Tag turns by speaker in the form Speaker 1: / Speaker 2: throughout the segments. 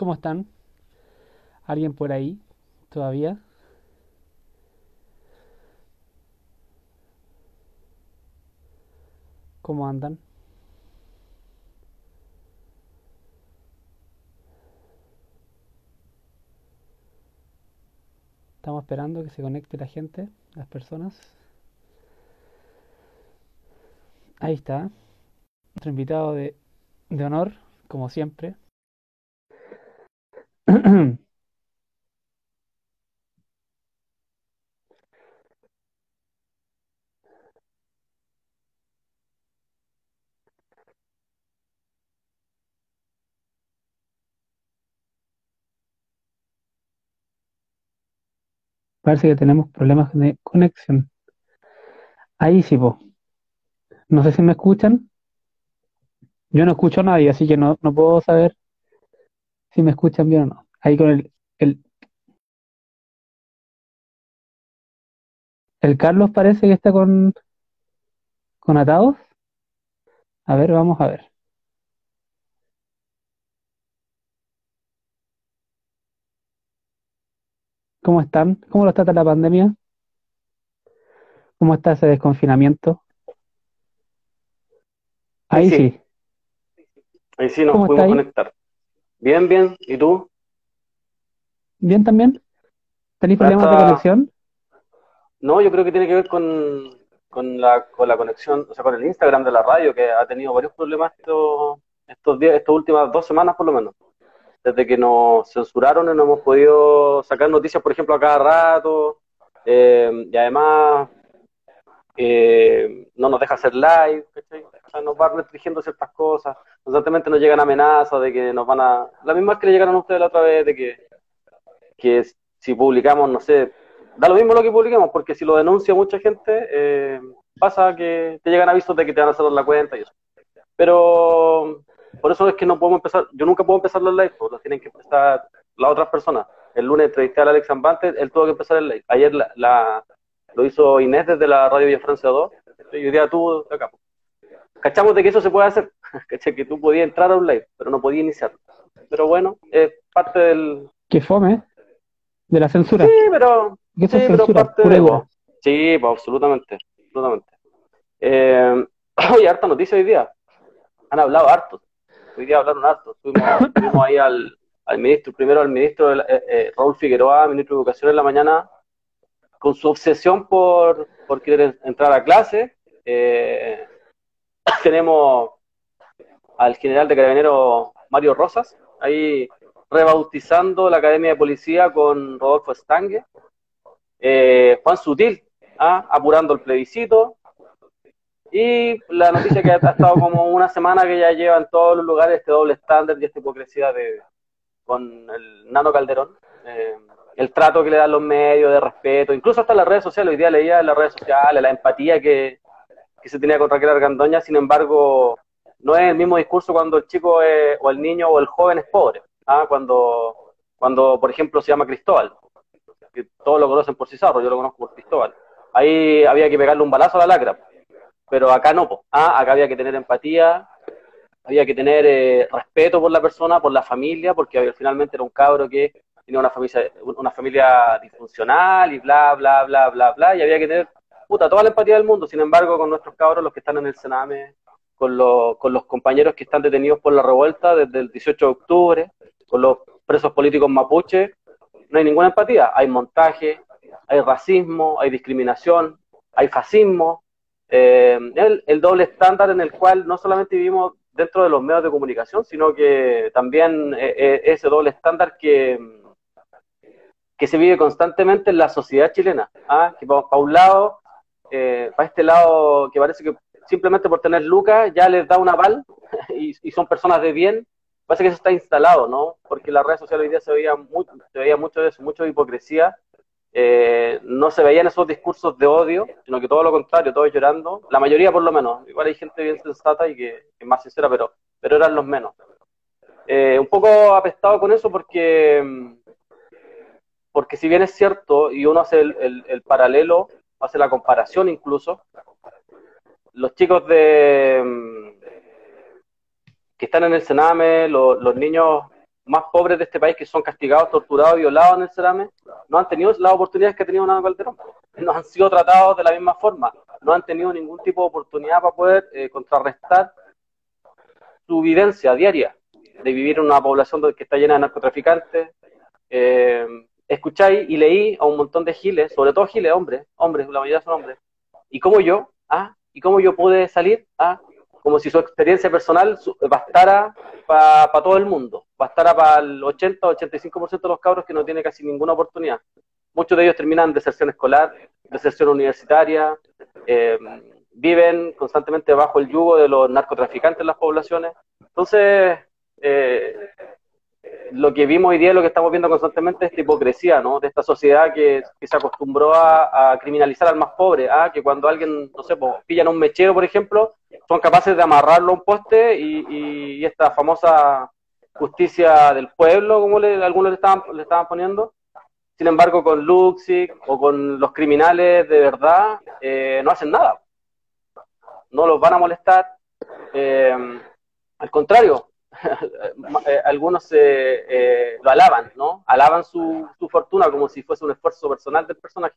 Speaker 1: ¿Cómo están? ¿Alguien por ahí todavía? ¿Cómo andan? Estamos esperando que se conecte la gente, las personas. Ahí está. Nuestro invitado de, de honor, como siempre. Parece que tenemos problemas de conexión. Ahí sí, po. No sé si me escuchan. Yo no escucho a nadie, así que no, no puedo saber si me escuchan bien o no. Ahí con el, el, el Carlos parece que está con, con atados. A ver, vamos a ver. ¿Cómo están? ¿Cómo los trata la pandemia? ¿Cómo está ese desconfinamiento?
Speaker 2: Ahí
Speaker 1: Ahí
Speaker 2: sí,
Speaker 1: sí.
Speaker 2: ahí sí nos
Speaker 1: ¿Cómo está
Speaker 2: pudimos
Speaker 1: ahí?
Speaker 2: conectar. Bien, bien. ¿Y tú?
Speaker 1: ¿Bien también? ¿Tenéis problemas de conexión?
Speaker 2: No, yo creo que tiene que ver con, con la, con la conexión, o sea, con el Instagram de la radio, que ha tenido varios problemas estos, estos días, estas últimas dos semanas por lo menos. Desde que nos censuraron y no hemos podido sacar noticias, por ejemplo, a cada rato. eh, y además eh, no nos deja hacer live, nos va restringiendo ciertas cosas. Constantemente nos llegan amenazas de que nos van a... La misma que le llegaron a ustedes la otra vez, de que, que si publicamos, no sé, da lo mismo lo que publiquemos, porque si lo denuncia mucha gente, eh, pasa que te llegan avisos de que te van a cerrar la cuenta y eso. Pero por eso es que no podemos empezar, yo nunca puedo empezar los live, pues, los tienen que empezar las otras personas. El lunes entrevisté a Alex Ambante, él tuvo que empezar el live. Ayer la- lo hizo Inés desde la radio Villa Francia 2, y hoy día tú de acá. Cachamos de que eso se puede hacer. Que tú podías entrar a un live, pero no podías iniciarlo. Pero bueno, es parte del...
Speaker 1: ¿Qué fome? ¿De la censura?
Speaker 2: Sí, pero...
Speaker 1: ¿Qué eso
Speaker 2: Sí,
Speaker 1: es
Speaker 2: pero
Speaker 1: censura?
Speaker 2: parte de... Sí, pues absolutamente, absolutamente. Eh, oye, harta noticia hoy día. Han hablado harto. Hoy día hablaron harto. Fuimos ahí al, al ministro, primero al ministro eh, eh, Raúl Figueroa, ministro de Educación en la mañana, con su obsesión por, por querer en- entrar a clase. Eh, tenemos al general de carabineros Mario Rosas, ahí rebautizando la Academia de Policía con Rodolfo Estangue. Eh, Juan Sutil, ah, apurando el plebiscito. Y la noticia que ha estado como una semana que ya lleva en todos los lugares este doble estándar y esta hipocresía de, con el Nano Calderón. Eh, el trato que le dan los medios de respeto, incluso hasta las redes sociales. Hoy día leía en las redes sociales la empatía que, que se tenía con Raquel Argandoña, sin embargo, no es el mismo discurso cuando el chico o el niño o el joven es pobre. ¿ah? Cuando, cuando, por ejemplo, se llama Cristóbal, que todos lo conocen por Cizarro, yo lo conozco por Cristóbal. Ahí había que pegarle un balazo a la lacra, pero acá no. Ah, acá había que tener empatía, había que tener eh, respeto por la persona, por la familia, porque finalmente era un cabro que tenía una familia, una familia disfuncional y bla, bla, bla, bla, bla, y había que tener puta, toda la empatía del mundo. Sin embargo, con nuestros cabros, los que están en el Sename, con los, con los compañeros que están detenidos por la revuelta desde el 18 de octubre, con los presos políticos mapuche, no hay ninguna empatía. Hay montaje, hay racismo, hay discriminación, hay fascismo, eh, el, el doble estándar en el cual no solamente vivimos dentro de los medios de comunicación, sino que también eh, eh, ese doble estándar que, que se vive constantemente en la sociedad chilena. ¿ah? Que para un lado, eh, para este lado que parece que simplemente por tener lucas ya les da un aval y, y son personas de bien, parece que eso está instalado, ¿no? Porque las redes sociales hoy día se veía, muy, se veía mucho de eso, mucho de hipocresía. Eh, no se veían esos discursos de odio, sino que todo lo contrario, todos llorando, la mayoría por lo menos, igual hay gente bien sensata y que, es más sincera, pero, pero eran los menos. Eh, un poco apestado con eso porque, porque si bien es cierto, y uno hace el, el, el paralelo, hace la comparación incluso, los chicos de que están en el Sename, lo, los niños más pobres de este país que son castigados, torturados, violados en el Cerame, no han tenido las oportunidades que ha tenido Nando Calderón. No han sido tratados de la misma forma, no han tenido ningún tipo de oportunidad para poder eh, contrarrestar su vivencia diaria de vivir en una población que está llena de narcotraficantes. Eh, escucháis y leí a un montón de giles, sobre todo giles hombres, hombres, la mayoría son hombres, y como yo, ¿ah? y cómo yo pude salir, ¿ah? como si su experiencia personal bastara para todo el mundo, bastara para el 80-85% de los cabros que no tiene casi ninguna oportunidad. Muchos de ellos terminan deserción escolar, deserción universitaria, eh, viven constantemente bajo el yugo de los narcotraficantes en las poblaciones. Entonces, eh, lo que vimos hoy día, lo que estamos viendo constantemente es esta hipocresía, ¿no? De esta sociedad que, se acostumbró a, criminalizar al más pobre, ¿ah? que cuando alguien, no sé, pues, pillan un mechero, por ejemplo, son capaces de amarrarlo a un poste y, esta famosa justicia del pueblo, como le, algunos le estaban, le estaban poniendo. Sin embargo, con Luxic o con los criminales de verdad, eh, no hacen nada. No los van a molestar. Eh, al contrario, algunos eh, lo alaban, ¿no? Alaban su, fortuna como si fuese un esfuerzo personal del personaje.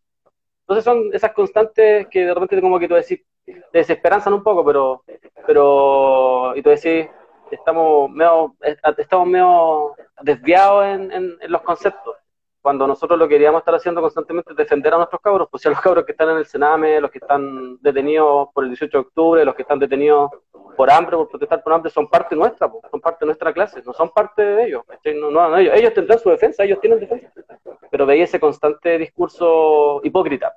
Speaker 2: Entonces son esas constantes que de repente como que tú decís, te desesperanzan un poco, pero, pero, y tú decís, estamos medio, estamos medio desviados en los conceptos cuando nosotros lo queríamos estar haciendo constantemente es defender a nuestros cabros, pues si los cabros que están en el Sename, los que están detenidos por el 18 de octubre, los que están detenidos por hambre, por protestar por hambre, son parte nuestra, pues, son parte de nuestra clase, no son parte de ellos. ellos, ellos tendrán su defensa, ellos tienen defensa, pero veía ese constante discurso hipócrita.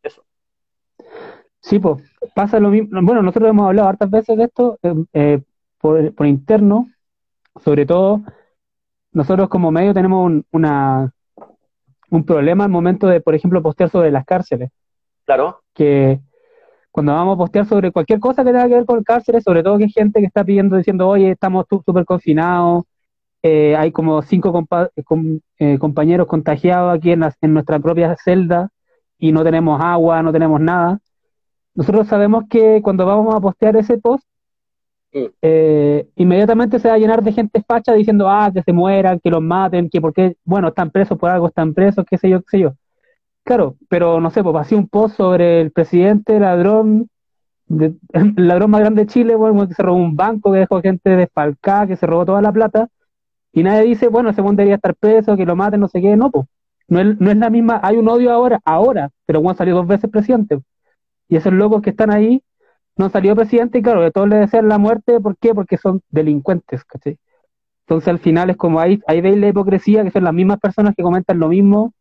Speaker 2: Eso.
Speaker 1: Sí, pues pasa lo mismo. Bueno, nosotros hemos hablado hartas veces de esto eh, eh, por interno, sobre todo nosotros como medio tenemos un, una, un problema al momento de, por ejemplo, postear sobre las cárceles.
Speaker 2: Claro.
Speaker 1: Que cuando vamos a postear sobre cualquier cosa que tenga que ver con cárceles, sobre todo que hay gente que está pidiendo, diciendo, oye, estamos súper confinados, eh, hay como cinco eh, compañeros contagiados aquí en, en nuestra propia celda y no tenemos agua, no tenemos nada. Nosotros sabemos que cuando vamos a postear ese post, eh, inmediatamente se va a llenar de gente facha diciendo, ah, que se mueran, que los maten, que porque, bueno, están presos por algo, están presos, qué sé yo, qué sé yo. Claro, pero no sé, pues hacía un post sobre el presidente ladrón, el ladrón más grande de Chile, bueno, que se robó un banco, que dejó gente desfalcada, que se robó toda la plata, y nadie dice, bueno, ese debería estar preso, que lo maten, no sé qué, no, pues. No es, no es la misma, hay un odio ahora, ahora, pero Juan salió dos veces presidente. Y esos locos que están ahí no salió presidente y claro, de todos le desean la muerte, ¿por qué? Porque son delincuentes, ¿cachai? Entonces al final es como ahí, ahí veis la hipocresía, que son las mismas personas que comentan lo mismo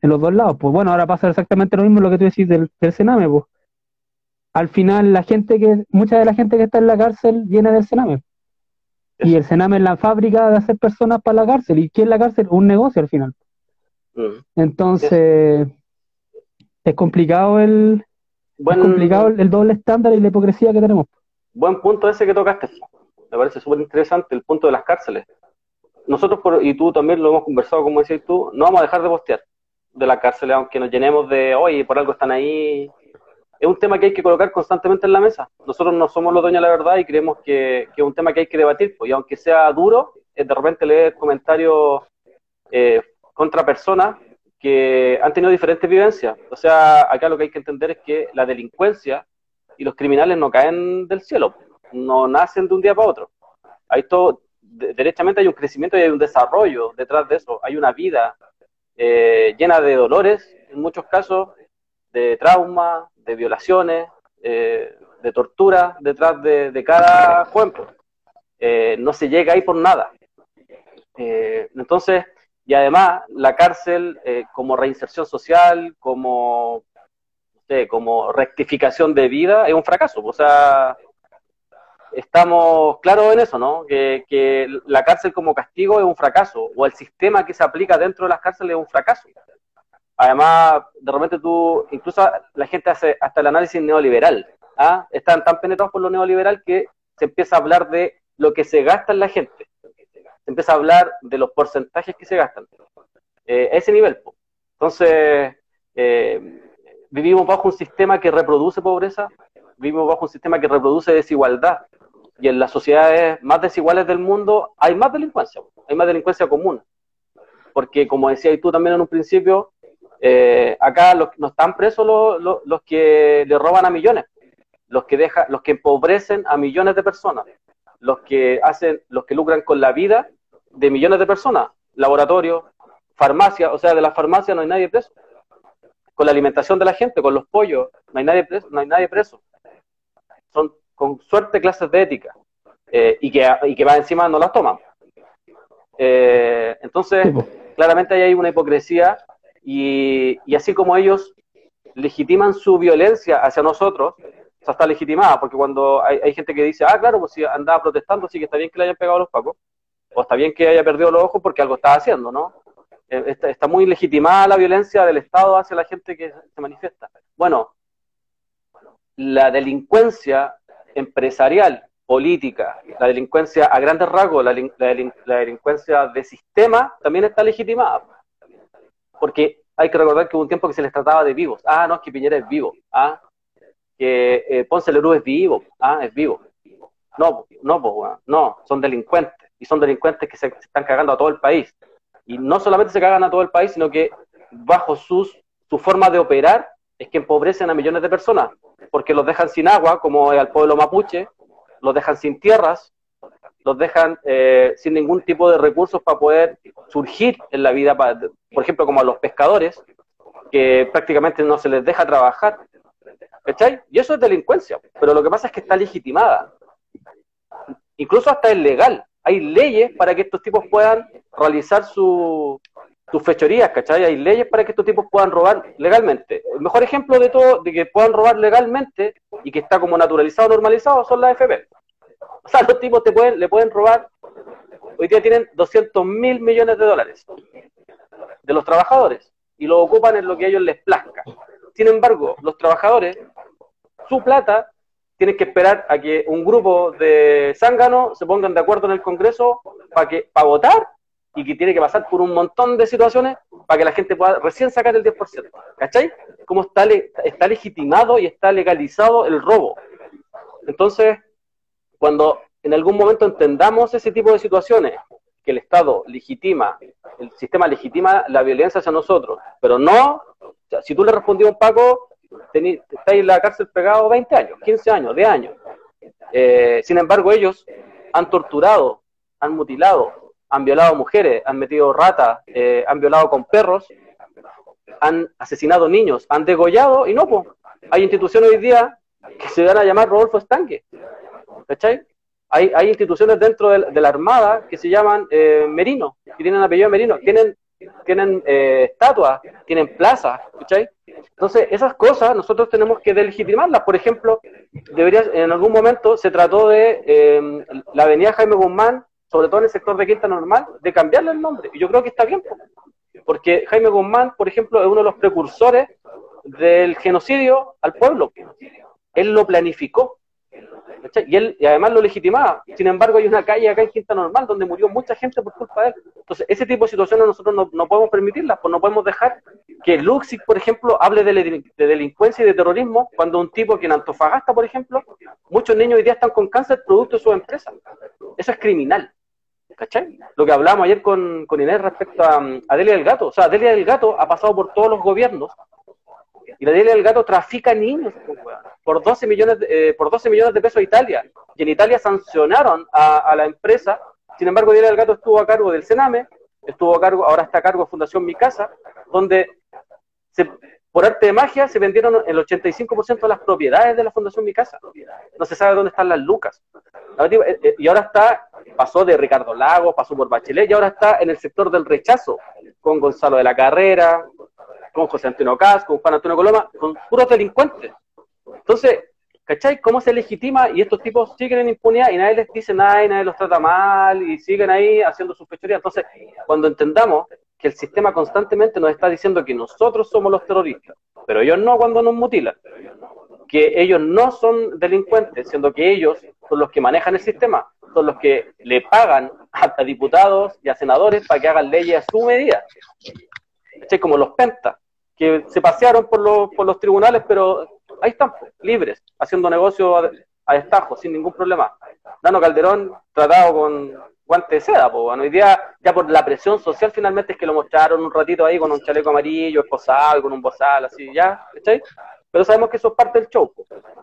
Speaker 1: en los dos lados. Pues bueno, ahora pasa exactamente lo mismo lo que tú decís del, Sename, pues. Al final la gente que, mucha de la gente que está en la cárcel viene del Sename. Y el Sename es la fábrica de hacer personas para la cárcel. ¿Y qué es la cárcel? Un negocio al final. Entonces, es complicado el, es complicado el, doble estándar y la hipocresía que tenemos.
Speaker 2: Buen punto ese que tocaste. Me parece súper interesante el punto de las cárceles. Nosotros, y tú también lo hemos conversado, como decías tú, no vamos a dejar de postear de la cárcel, aunque nos llenemos de, oye, por algo están ahí. Es un tema que hay que colocar constantemente en la mesa. Nosotros no somos los dueños de la verdad y creemos que, es un tema que hay que debatir. Pues, y aunque sea duro, de repente leer comentarios eh, contra personas que han tenido diferentes vivencias. O sea, acá lo que hay que entender es que la delincuencia y los criminales no caen del cielo, no nacen de un día para otro. Hay todo, derechamente hay un crecimiento y hay un desarrollo detrás de eso, hay una vida eh, llena de dolores, en muchos casos, de trauma, de violaciones, eh, de tortura detrás de, cada cuerpo. Eh, no se llega ahí por nada. entonces, y además, la cárcel eh, como reinserción social, como, como rectificación de vida, es un fracaso. O sea, estamos claros en eso, ¿no? Que, que, la cárcel como castigo es un fracaso, o el sistema que se aplica dentro de las cárceles es un fracaso. Además, de repente tú, incluso la gente hace hasta el análisis neoliberal, ¿ah? están tan penetrados por lo neoliberal que se empieza a hablar de lo que se gasta en la gente se empieza a hablar de los porcentajes que se gastan. Eh, a ese nivel. Entonces, eh, vivimos bajo un sistema que reproduce pobreza, vivimos bajo un sistema que reproduce desigualdad, y en las sociedades más desiguales del mundo hay más delincuencia, hay más delincuencia común. Porque como decías tú también en un principio, eh, acá los, no están presos los, los, que le roban a millones, los que deja, los que empobrecen a millones de personas, los que hacen, los que lucran con la vida de millones de personas, laboratorios, farmacia, o sea, de la farmacia no hay nadie preso. Con la alimentación de la gente, con los pollos, no hay nadie preso. No hay nadie preso. Son con suerte clases de ética eh, y, que, y que va encima no las toman. Eh, entonces, claramente ahí hay una hipocresía y, y, así como ellos legitiman su violencia hacia nosotros, o está legitimada, porque cuando hay, gente que dice, ah, claro, pues si andaba protestando, sí que está bien que le hayan pegado los pacos, o está bien que haya perdido los ojos porque algo estaba haciendo, ¿no? Eh, está, muy legitimada la violencia del Estado hacia la gente que se manifiesta. Bueno, la delincuencia empresarial, política, la delincuencia a grandes rasgos, la, delincuencia de sistema también está legitimada. Porque hay que recordar que hubo un tiempo que se les trataba de vivos. Ah, no, es que Piñera es vivo. Ah, que eh, Ponce Lerú es vivo. Ah, es vivo. No, no, no, son delincuentes. Y son delincuentes que se están cagando a todo el país y no solamente se cagan a todo el país, sino que bajo sus, su forma de operar es que empobrecen a millones de personas, porque los dejan sin agua, como al pueblo mapuche, los dejan sin tierras, los dejan eh, sin ningún tipo de recursos para poder surgir en la vida, por ejemplo, como a los pescadores, que prácticamente no se les deja trabajar. ¿Cachai? Y eso es delincuencia, pero lo que pasa es que está legitimada. Incluso hasta es legal hay leyes para que estos tipos puedan realizar sus fechorías, ¿cachai? Hay leyes para que estos tipos puedan robar legalmente. El mejor ejemplo de todo, de que puedan robar legalmente y que está como naturalizado, normalizado, son las FP. O sea, los tipos te pueden, le pueden robar, hoy día tienen 200 mil millones de dólares de los trabajadores y lo ocupan en lo que a ellos les plazca. Sin embargo, los trabajadores, su plata tienes que esperar a que un grupo de zánganos se pongan de acuerdo en el Congreso para que para votar y que tiene que pasar por un montón de situaciones para que la gente pueda recién sacar el 10%. ¿Cachai? Cómo está, está legitimado y está legalizado el robo. Entonces, cuando en algún momento entendamos ese tipo de situaciones, que el Estado legitima, el sistema legitima la violencia hacia nosotros, pero no, si tú le respondías a un Paco, estáis en la cárcel pegado 20 años, 15 años, de años. Eh, sin embargo, ellos han torturado, han mutilado, han violado mujeres, han metido ratas, eh, han violado con perros, han asesinado niños, han degollado y no, pues. Hay instituciones hoy día que se van a llamar Rodolfo Estanque. ¿Cachai? Hay, hay instituciones dentro de, la Armada que se llaman eh, Merino, que tienen apellido Merino, tienen, tienen estatuas, tienen plazas, ¿cachai? Entonces, esas cosas nosotros tenemos que delegitimarlas. Por ejemplo, debería, en algún momento se trató de em, la avenida Jaime Guzmán, sobre todo en el sector de Quinta Normal, de cambiarle el nombre. Y yo creo que está bien, porque Jaime Guzmán, por ejemplo, es uno de los precursores del genocidio al pueblo. Él lo planificó. Y él y además lo legitimaba. Sin embargo, hay una calle acá en Quinta Normal donde murió mucha gente por culpa de él. Entonces, ese tipo de situaciones nosotros no, no podemos permitirlas, pues no podemos dejar que Luxic, por ejemplo, hable de, delincuencia y de terrorismo cuando un tipo que en Antofagasta, por ejemplo, muchos niños hoy día están con cáncer producto de su empresa. Eso es criminal. ¿Cachai? Lo que hablamos ayer con, con Inés respecto a, a, Delia del Gato. O sea, Delia del Gato ha pasado por todos los gobiernos y la Delia del Gato trafica niños por 12 millones de, eh, por 12 millones de pesos a Italia. Y en Italia sancionaron a, la empresa. Sin embargo, Delia del Gato estuvo a cargo del Sename, estuvo a cargo, ahora está a cargo de Fundación Mi Casa, donde por arte de magia se vendieron el 85% de las propiedades de la Fundación Mi Casa. No se sabe dónde están las lucas. Eh, eh, y ahora está, pasó de Ricardo Lagos, pasó por Bachelet y ahora está en el sector del rechazo, con Gonzalo de la Carrera, con José Antonio Cas, con Juan Antonio Coloma, con puros delincuentes. Entonces, ¿cachai? ¿Cómo se legitima? Y estos tipos siguen en impunidad y nadie les dice nada y nadie los trata mal y siguen ahí haciendo sus fechorías. Entonces, cuando entendamos que el sistema constantemente nos está diciendo que nosotros somos los terroristas, pero ellos no cuando nos mutilan, que ellos no son delincuentes, siendo que ellos son los que manejan el sistema, son los que le pagan a diputados y a senadores para que hagan leyes a su medida. ¿Cachai? Como los pentas, que se pasearon por los, tribunales, pero ahí están, libres, haciendo negocio a, a destajo, sin ningún problema. Nano Calderón tratado con guante de seda, pues bueno, hoy ya por la presión social finalmente es que lo mostraron un ratito ahí con un chaleco amarillo, esposado, con un bozal, así, ya, ¿cachai? Pero sabemos que eso es parte del show,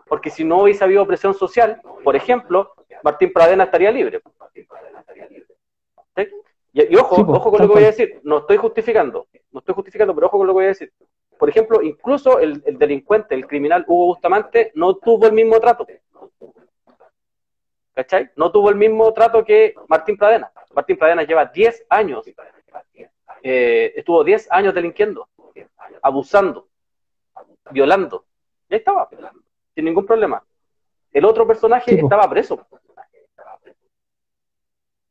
Speaker 2: porque si no hubiese habido presión social, por ejemplo, Martín Pradena estaría libre. Y, ojo, ojo con lo que voy a decir, no estoy justificando, no estoy justificando, pero ojo con lo que voy a decir. Por ejemplo, incluso el, delincuente, el criminal Hugo Bustamante, no tuvo el mismo trato. ¿Cachai? No tuvo el mismo trato que Martín Pradena. Martín Pradena lleva 10 años, eh, estuvo 10 años delinquiendo, abusando, violando. Ya estaba, sin ningún problema. El otro personaje estaba preso.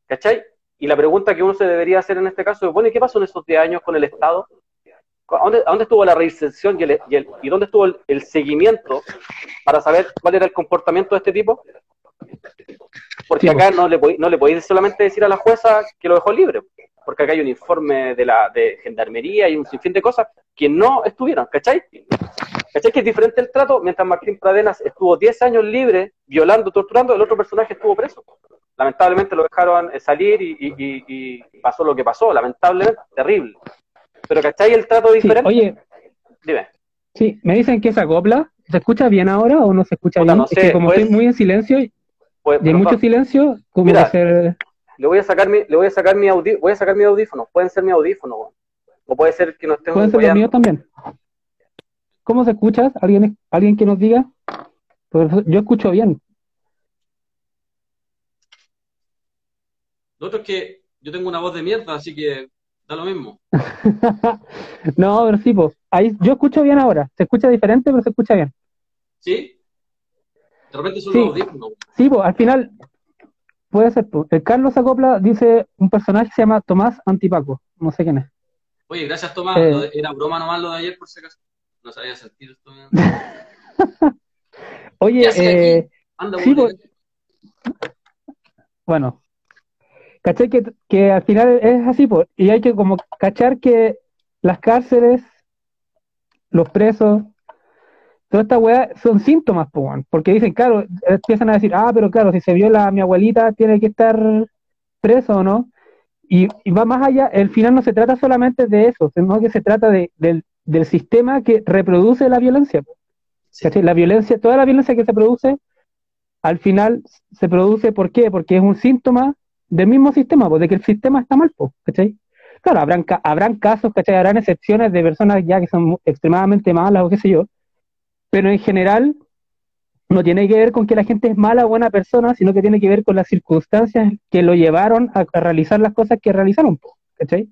Speaker 2: ¿Cachai? Y la pregunta que uno se debería hacer en este caso es, bueno, ¿y qué pasó en esos 10 años con el Estado? ¿A dónde, dónde estuvo la reinserción y, el, y, el, y dónde estuvo el, seguimiento para saber cuál era el comportamiento de este tipo? Porque acá no le, no le podéis solamente decir a la jueza que lo dejó libre, porque acá hay un informe de la de gendarmería y un sinfín de cosas que no estuvieron, ¿cachai? ¿Cachai? Que es diferente el trato, mientras Martín Pradenas estuvo 10 años libre, violando, torturando, el otro personaje estuvo preso lamentablemente lo dejaron eh, salir y, pasó lo que pasó, lamentablemente, terrible. Pero ¿cachai el trato diferente?
Speaker 1: oye, dime. Sí, me dicen que esa copla, ¿se escucha bien ahora o no se escucha bien? es que como estoy muy en silencio y hay mucho silencio, ¿cómo mira, ser...
Speaker 2: Le voy a sacar mi, le voy a sacar mi audífono, voy a sacar mi audífono, pueden ser mi audífono, o puede ser que no estén
Speaker 1: Pueden ser los míos también. ¿Cómo se escucha? ¿Alguien, alguien que nos diga? Pues yo escucho bien.
Speaker 2: Lo otro es que yo tengo una voz de mierda, así que da lo mismo.
Speaker 1: no, pero sí, pues. Ahí, yo escucho bien ahora. Se escucha diferente, pero se escucha bien.
Speaker 2: ¿Sí? De repente son sí. los audífonos.
Speaker 1: Sí, pues al final puede ser. Pues. El Carlos Acopla dice un personaje que se llama Tomás Antipaco. No sé quién es.
Speaker 2: Oye, gracias Tomás. Eh. Era broma nomás lo de ayer, por si acaso. No sabía sentir esto.
Speaker 1: Oye, eh, Anda, sí, pues, bueno, ¿Cachai? Que, que al final es así, y hay que como cachar que las cárceles, los presos, toda esta weá son síntomas, pues, porque dicen, claro, empiezan a decir, ah, pero claro, si se viola a mi abuelita, tiene que estar preso o no. Y, va más allá, el final no se trata solamente de eso, sino que se trata de, del, del sistema que reproduce la violencia. La violencia, toda la violencia que se produce, al final se produce, ¿por qué? Porque es un síntoma del mismo sistema, pues de que el sistema está mal, pues, ¿cachai? Claro, habrán, habrán casos, ¿cachai? Habrán excepciones de personas ya que son extremadamente malas o qué sé yo, pero en general no tiene que ver con que la gente es mala o buena persona, sino que tiene que ver con las circunstancias que lo llevaron a, realizar las cosas que realizaron, pues, ¿cachai?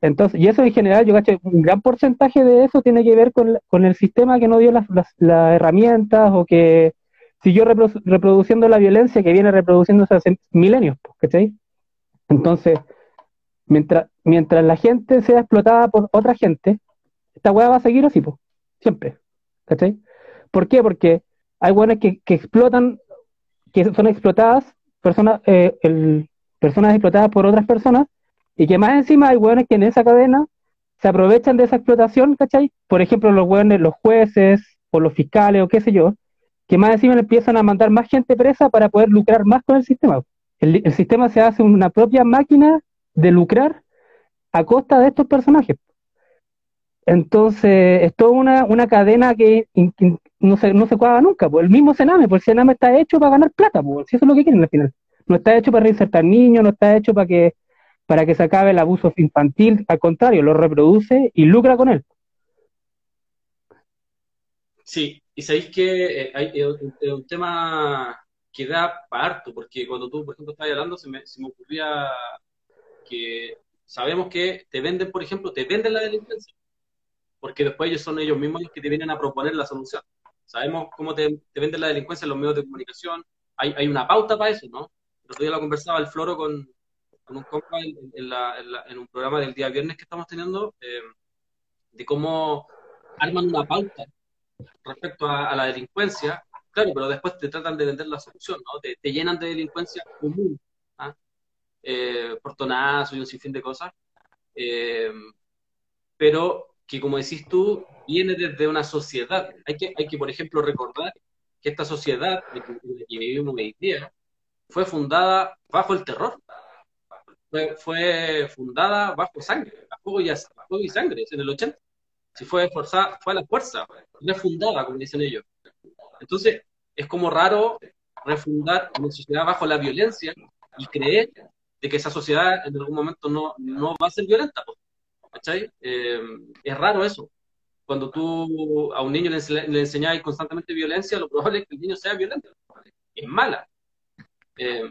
Speaker 1: Entonces, y eso en general, yo cacho, un gran porcentaje de eso tiene que ver con, con el sistema que no dio las, las herramientas o que siguió reproduciendo la violencia que viene reproduciéndose hace milenios, ¿cachai? Entonces, mientras, mientras la gente sea explotada por otra gente, esta weá va a seguir así, pues, siempre, ¿cachai? ¿Por qué? Porque hay weones que, que explotan, que son explotadas, personas, eh, personas explotadas por otras personas, y que más encima hay weones que en esa cadena se aprovechan de esa explotación, ¿cachai? Por ejemplo, los weones, los jueces, o los fiscales, o qué sé yo, que más encima empiezan a mandar más gente presa para poder lucrar más con el sistema. El, sistema se hace una propia máquina de lucrar a costa de estos personajes. Entonces, es toda una, cadena que no, se, no se cuadra nunca. Pues el mismo Sename, pues el Sename está hecho para ganar plata, pues si eso es lo que quieren al final. No está hecho para reinsertar niños, no está hecho para que, para que se acabe el abuso infantil, al contrario, lo reproduce y lucra con él.
Speaker 2: Sí, y sabéis que eh, es un tema que da para harto, porque cuando tú, por ejemplo, estabas hablando, se me, se me ocurría que sabemos que te venden, por ejemplo, te venden la delincuencia, porque después ellos son ellos mismos los que te vienen a proponer la solución. Sabemos cómo te, venden la delincuencia en los medios de comunicación, hay, hay una pauta para eso, ¿no? El otro día lo conversaba el Floro con, con un compa en, en, un programa del día viernes que estamos teniendo, eh, de cómo arman una pauta respecto a, la delincuencia, claro, pero después te tratan de vender la solución, ¿no? Te, llenan de delincuencia común, ¿ah? eh, portonazo y un sinfín de cosas, eh, pero que como decís tú, viene desde una sociedad. Hay que, hay que por ejemplo, recordar que esta sociedad en la que vivimos hoy día fue fundada bajo el terror. Fue, fundada bajo sangre, bajo y, y sangre, en el 80. Si fue forzada, fue a la fuerza, refundada, como dicen ellos. Entonces, es como raro refundar una sociedad bajo la violencia y creer de que esa sociedad en algún momento no, no va a ser violenta. ¿Cachai? Eh, es raro eso. Cuando tú a un niño le, le enseñas constantemente violencia, lo probable es que el niño sea violento. Es mala. Eh,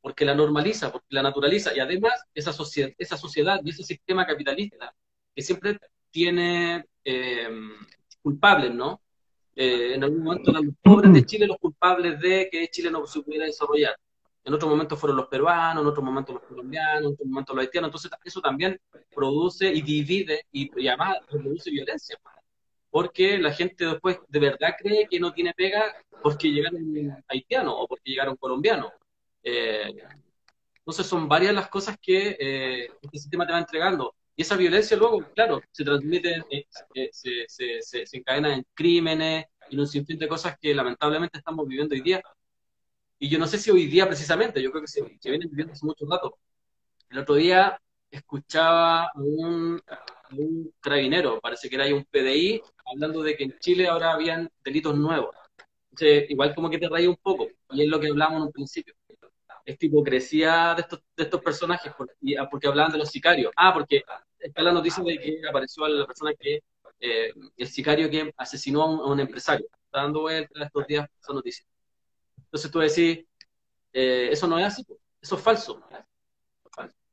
Speaker 2: porque la normaliza, porque la naturaliza. Y además, esa, sociedad, esa sociedad y ese sistema capitalista que siempre tiene eh, culpables, ¿no? Eh, en algún momento los pobres de Chile los culpables de que Chile no se pudiera desarrollar. En otro momento fueron los peruanos, en otro momento los colombianos, en otro momento los haitianos. Entonces, eso también produce y divide y, además produce violencia. Porque la gente después de verdad cree que no tiene pega porque llegaron haitianos o porque llegaron colombianos. Eh, entonces, son varias las cosas que eh, este sistema te va entregando. Y esa violencia luego, claro, se transmite, eh, se, se, se, se, encadena en crímenes en un sinfín de cosas que lamentablemente estamos viviendo hoy día. Y yo no sé si hoy día precisamente, yo creo que se, vienen viviendo hace mucho rato. El otro día escuchaba a un, un carabinero, parece que era un PDI, hablando de que en Chile ahora habían delitos nuevos. Entonces, igual como que te reí un poco, y es lo que hablábamos en un principio esta hipocresía de estos, de estos personajes, ah, porque, hablaban de los sicarios. Ah, porque está la noticia de que apareció la persona que, eh, el sicario que asesinó a un, empresario. Está dando vueltas estos días esa noticia. Entonces tú decís, eh, eso no es así, eso es falso.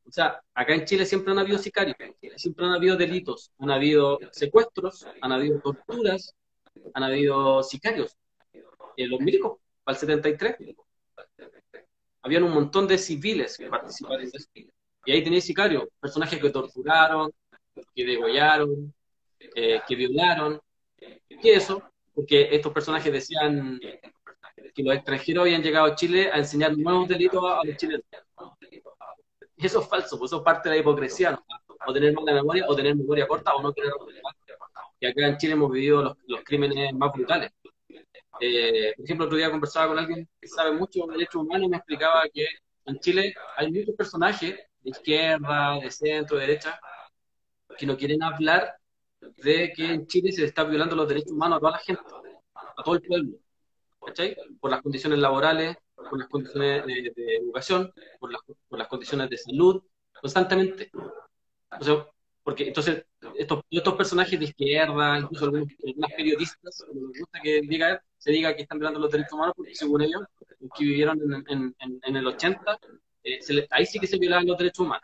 Speaker 2: O sea, acá en Chile siempre han habido sicarios, siempre han habido delitos, han habido secuestros, han habido torturas, han habido sicarios. Eh, los milicos, para el 73, habían un montón de civiles que participaron en eso. Y ahí tenéis sicarios, personajes que torturaron, que degollaron, eh, que violaron. ¿Qué es eso? Porque estos personajes decían que los extranjeros habían llegado a Chile a enseñar nuevos delitos a los chilenos. Y eso es falso, pues eso es parte de la hipocresía, o tener mala memoria, o tener memoria corta, o no tener memoria Y acá en Chile hemos vivido los, los crímenes más brutales. Eh, por ejemplo, otro día conversaba con alguien que sabe mucho de derechos humanos y me explicaba que en Chile hay muchos personajes de izquierda, de centro, de derecha, que no quieren hablar de que en Chile se está violando los derechos humanos a toda la gente, a todo el pueblo, ¿cachai? Por las condiciones laborales, por las condiciones de, educación, por las, por las, condiciones de salud, constantemente. O sea, porque entonces estos, estos personajes de izquierda, incluso algunos, periodistas, como les gusta que diga, se diga que están violando los derechos humanos, porque según ellos, los que vivieron en, en, en, el 80, eh, ahí sí que se violaban los derechos humanos.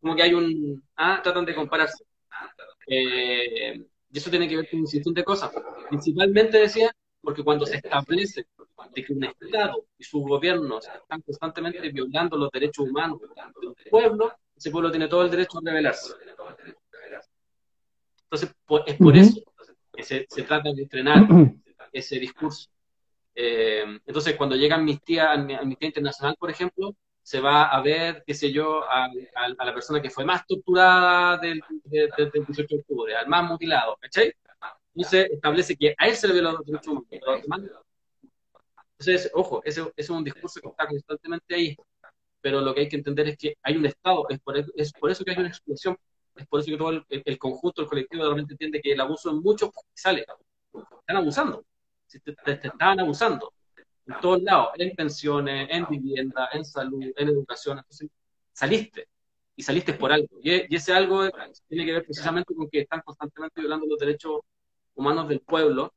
Speaker 2: Como, que, hay un... Ah, tratan de compararse. Eh, y eso tiene que ver con un sinfín de cosas. Principalmente, decía, porque cuando se establece de que un Estado y sus gobiernos están constantemente violando los derechos humanos del pueblo, ese pueblo tiene todo el derecho a rebelarse. Entonces, es por eso que se, trata de entrenar ese discurso. Eh, entonces, cuando llega Amnistía, Amnistía Internacional, por ejemplo, se va a ver, qué sé yo, a, la persona que fue más torturada del, 18 de octubre, al más mutilado, ¿cachai? Entonces, establece que a él se le violó los derechos humanos. Entonces, ojo, ese, es un discurso que está constantemente ahí pero lo que hay que entender es que hay un Estado, es por, es por eso que hay una explosión, es por eso que todo el, conjunto, el colectivo realmente entiende que el abuso en muchos sale. Están abusando, te, te, estaban abusando en todos lados, en pensiones, en vivienda, en salud, en educación. Entonces, saliste y saliste por algo. Y, ese algo tiene que ver precisamente con que están constantemente violando los derechos humanos del pueblo.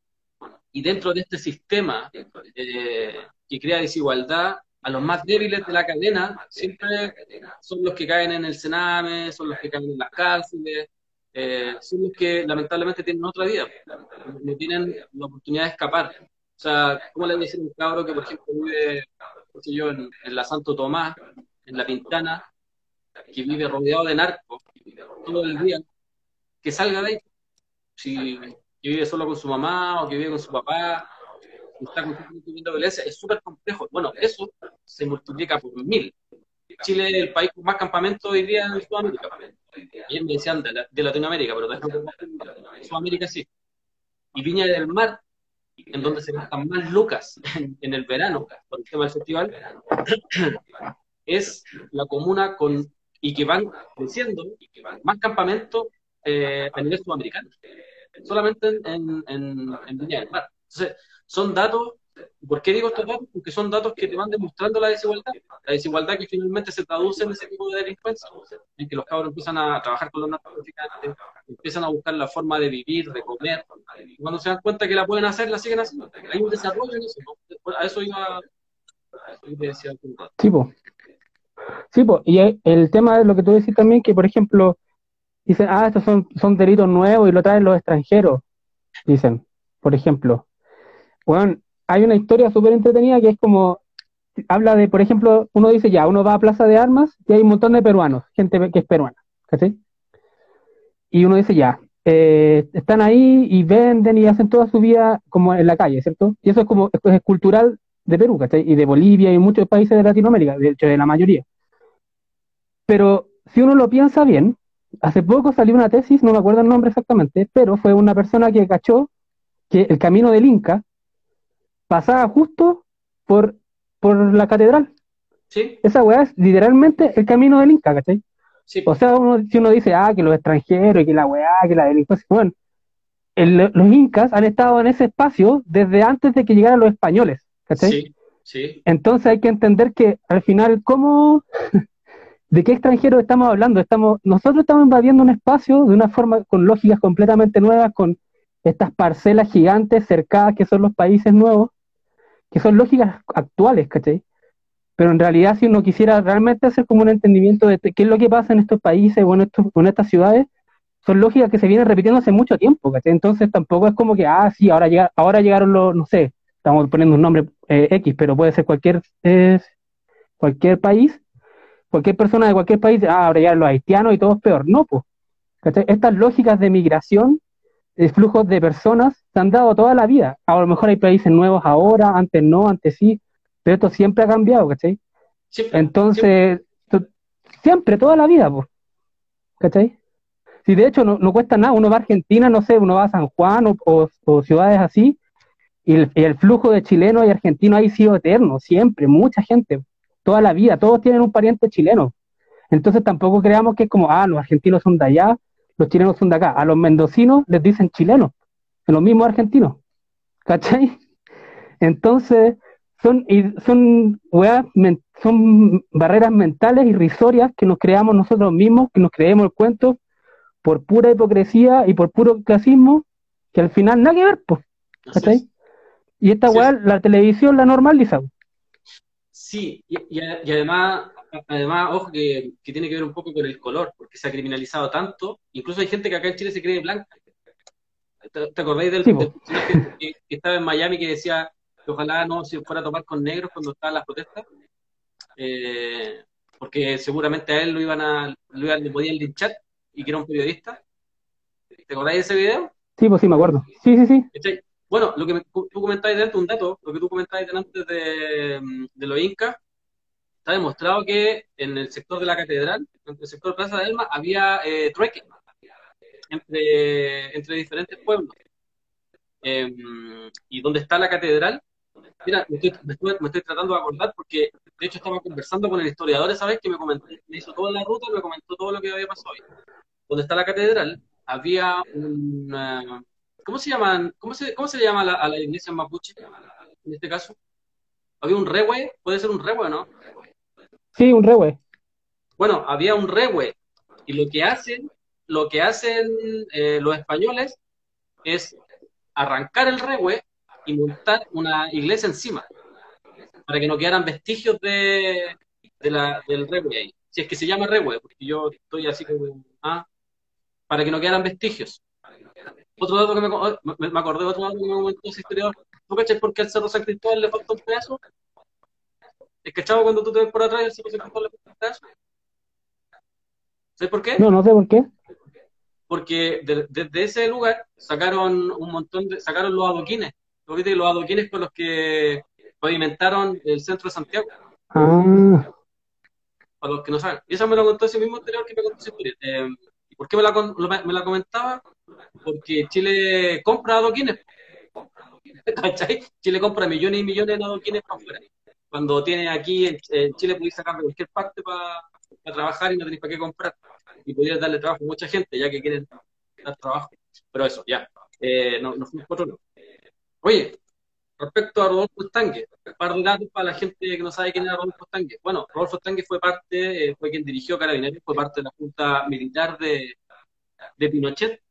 Speaker 2: Y dentro de este sistema eh, que crea desigualdad, a los más débiles de la cadena siempre son los que caen en el Sename, son los que caen en las cárceles, eh, son los que lamentablemente tienen otra vida, no tienen la oportunidad de escapar. O sea, ¿cómo le voy a un cabro que, por ejemplo, vive, yo, en, la Santo Tomás, en la Pintana, que vive rodeado de narcos todo el día, que salga de ahí? Si vive solo con su mamá o que vive con su papá, está viviendo violencia, es súper complejo. Bueno, eso se multiplica por mil. Chile es el país con más campamentos hoy día en Sudamérica. Y me decían de, Latinoamérica, pero de Sudamérica sí. Y Viña del Mar en donde se gastan más lucas en, el verano por el tema del festival, es la comuna con y que van creciendo más campamentos eh, a nivel sudamericano, solamente en, en, en Viña del Mar. Entonces, son datos ¿Por qué digo estos datos? Porque son datos que te van demostrando la desigualdad. La desigualdad que finalmente se traduce en ese tipo de delincuencia, en que los cabros empiezan a trabajar con los narcotraficantes, empiezan a buscar la forma de vivir, de comer, y cuando se dan cuenta que la pueden hacer, la siguen haciendo. Hay un desarrollo en eso. A eso iba. decía
Speaker 1: sí, po. Y el tema de lo que tú decís también, que por ejemplo, dicen, ah, estos son, son delitos nuevos y lo traen los extranjeros. Dicen, por ejemplo. Bueno, hay una historia súper entretenida que es como, habla de, por ejemplo, uno dice ya, uno va a Plaza de Armas y hay un montón de peruanos, gente que es peruana, ¿cachai? Y uno dice ya, eh, están ahí y venden y hacen toda su vida como en la calle, ¿cierto? Y eso es como, es cultural de Perú, ¿cachai? Y de Bolivia y muchos países de Latinoamérica, de hecho de la mayoría. Pero si uno lo piensa bien, hace poco salió una tesis, no me acuerdo el nombre exactamente, pero fue una persona que cachó que el camino del Inca pasaba justo por, por la catedral.
Speaker 2: Sí.
Speaker 1: Esa weá es literalmente el camino del Inca, ¿cachai? Sí. O sea, uno, si uno dice, ah, que los extranjeros, y que la weá, que la delincuencia, bueno, los incas han estado en ese espacio desde antes de que llegaran los españoles, ¿cachai?
Speaker 2: Sí, sí.
Speaker 1: Entonces hay que entender que al final, ¿cómo, de qué extranjeros estamos hablando? Estamos, nosotros estamos invadiendo un espacio de una forma con lógicas completamente nuevas, con estas parcelas gigantes cercadas que son los países nuevos, que son lógicas actuales, ¿cachai? Pero en realidad, si uno quisiera realmente hacer como un entendimiento de qué es lo que pasa en estos países o en, estos, en estas ciudades, son lógicas que se vienen repitiendo hace mucho tiempo, ¿cachai? Entonces tampoco es como que, ah, sí, ahora, llega, ahora llegaron los, no sé, estamos poniendo un nombre eh, X, pero puede ser cualquier, cualquier país, cualquier persona de cualquier país, ah, ahora llegaron los haitianos y todo es peor. No, pues. ¿cachai? Estas lógicas de migración flujos de personas se han dado toda la vida. A lo mejor hay países nuevos ahora, antes no, antes sí, pero esto siempre ha cambiado, ¿cachai? Entonces, siempre. toda la vida, pues, ¿cachai? Si de hecho no, cuesta nada, uno va a Argentina, no sé, uno va a San Juan o, ciudades así, y el, flujo de chilenos y argentinos ha sido eterno, siempre, mucha gente, toda la vida, todos tienen un pariente chileno. Entonces tampoco creamos que es como, ah, los argentinos son de allá, los chilenos son de acá. A los mendocinos les dicen chilenos, en los mismos argentinos. ¿Cachai? Entonces, son, son, son barreras mentales irrisorias que nos creamos nosotros mismos, que nos creemos el cuento por pura hipocresía y por puro clasismo, que al final nada que ver, pues. ¿Cachai? Y esta weá, la televisión la normaliza.
Speaker 2: Sí, y, además además, ojo, que, tiene que ver un poco con el color, porque se ha criminalizado tanto. Incluso hay gente que acá en Chile se cree blanca. ¿Te, acordáis del, que, estaba en Miami que decía que ojalá no se fuera a tomar con negros cuando estaban las protestas? Eh, porque seguramente a él lo iban a, lo iban, le podían linchar y que era un periodista. ¿Te acordáis de ese video?
Speaker 1: Sí, pues sí, me acuerdo. Sí, sí, sí.
Speaker 2: Bueno, lo que tú comentabas delante, un dato, lo que tú comentabas delante de, de los incas, está demostrado que en el sector de la catedral, en el sector Plaza de Elma, había eh, trueque entre, entre diferentes pueblos. Em, y donde está la catedral, mira, me estoy, tratando de acordar porque de hecho estaba conversando con el historiador esa vez que me, comentó, me hizo toda la ruta y me comentó todo lo que había pasado hoy. Donde está la catedral, había un... ¿Cómo se llaman? ¿Cómo se, cómo se llama a la, iglesia mapuche en este caso? Había un rewe, puede ser un rewe, ¿no?
Speaker 1: Sí, un rewe.
Speaker 2: Bueno, había un rewe. Y lo que hacen, lo que hacen eh, los españoles es arrancar el rewe y montar una iglesia encima. Para que no quedaran vestigios de, la, del rewe ahí. Si es que se llama rewe, porque yo estoy así como. Ah, para que no quedaran vestigios. Otro dato que me, me, acordé, otro dato que me comentó ese historiador. ¿Tú cachas por qué al Cerro San Cristóbal le falta un pedazo? ¿Es cachado cuando tú te ves por atrás y el tipo se la ¿Sabes por qué?
Speaker 1: No, no sé por qué.
Speaker 2: Porque desde ese lugar sacaron un montón de, sacaron los adoquines, los adoquines con los que pavimentaron el centro de Santiago.
Speaker 1: Ah.
Speaker 2: Para los que no saben. Y eso me lo contó ese mismo anterior que me contó esa historia. Eh, ¿Y por qué me la, me la comentaba? Porque Chile compra adoquines. ¿cachai? Chile compra millones y millones de adoquines para afuera. Cuando tiene aquí en, Chile podéis sacar de cualquier parte para trabajar y no tenéis para qué comprar. Y podrías darle trabajo a mucha gente, ya que quieren dar trabajo. Pero eso, ya. Eh, no, no fuimos por otro Oye, respecto a Rodolfo Stangue, un par de para la gente que no sabe quién era Rodolfo Stangue. Bueno, Rodolfo Stangue fue parte, eh, fue quien dirigió Carabineros, fue parte de la Junta Militar de, de Pinochet.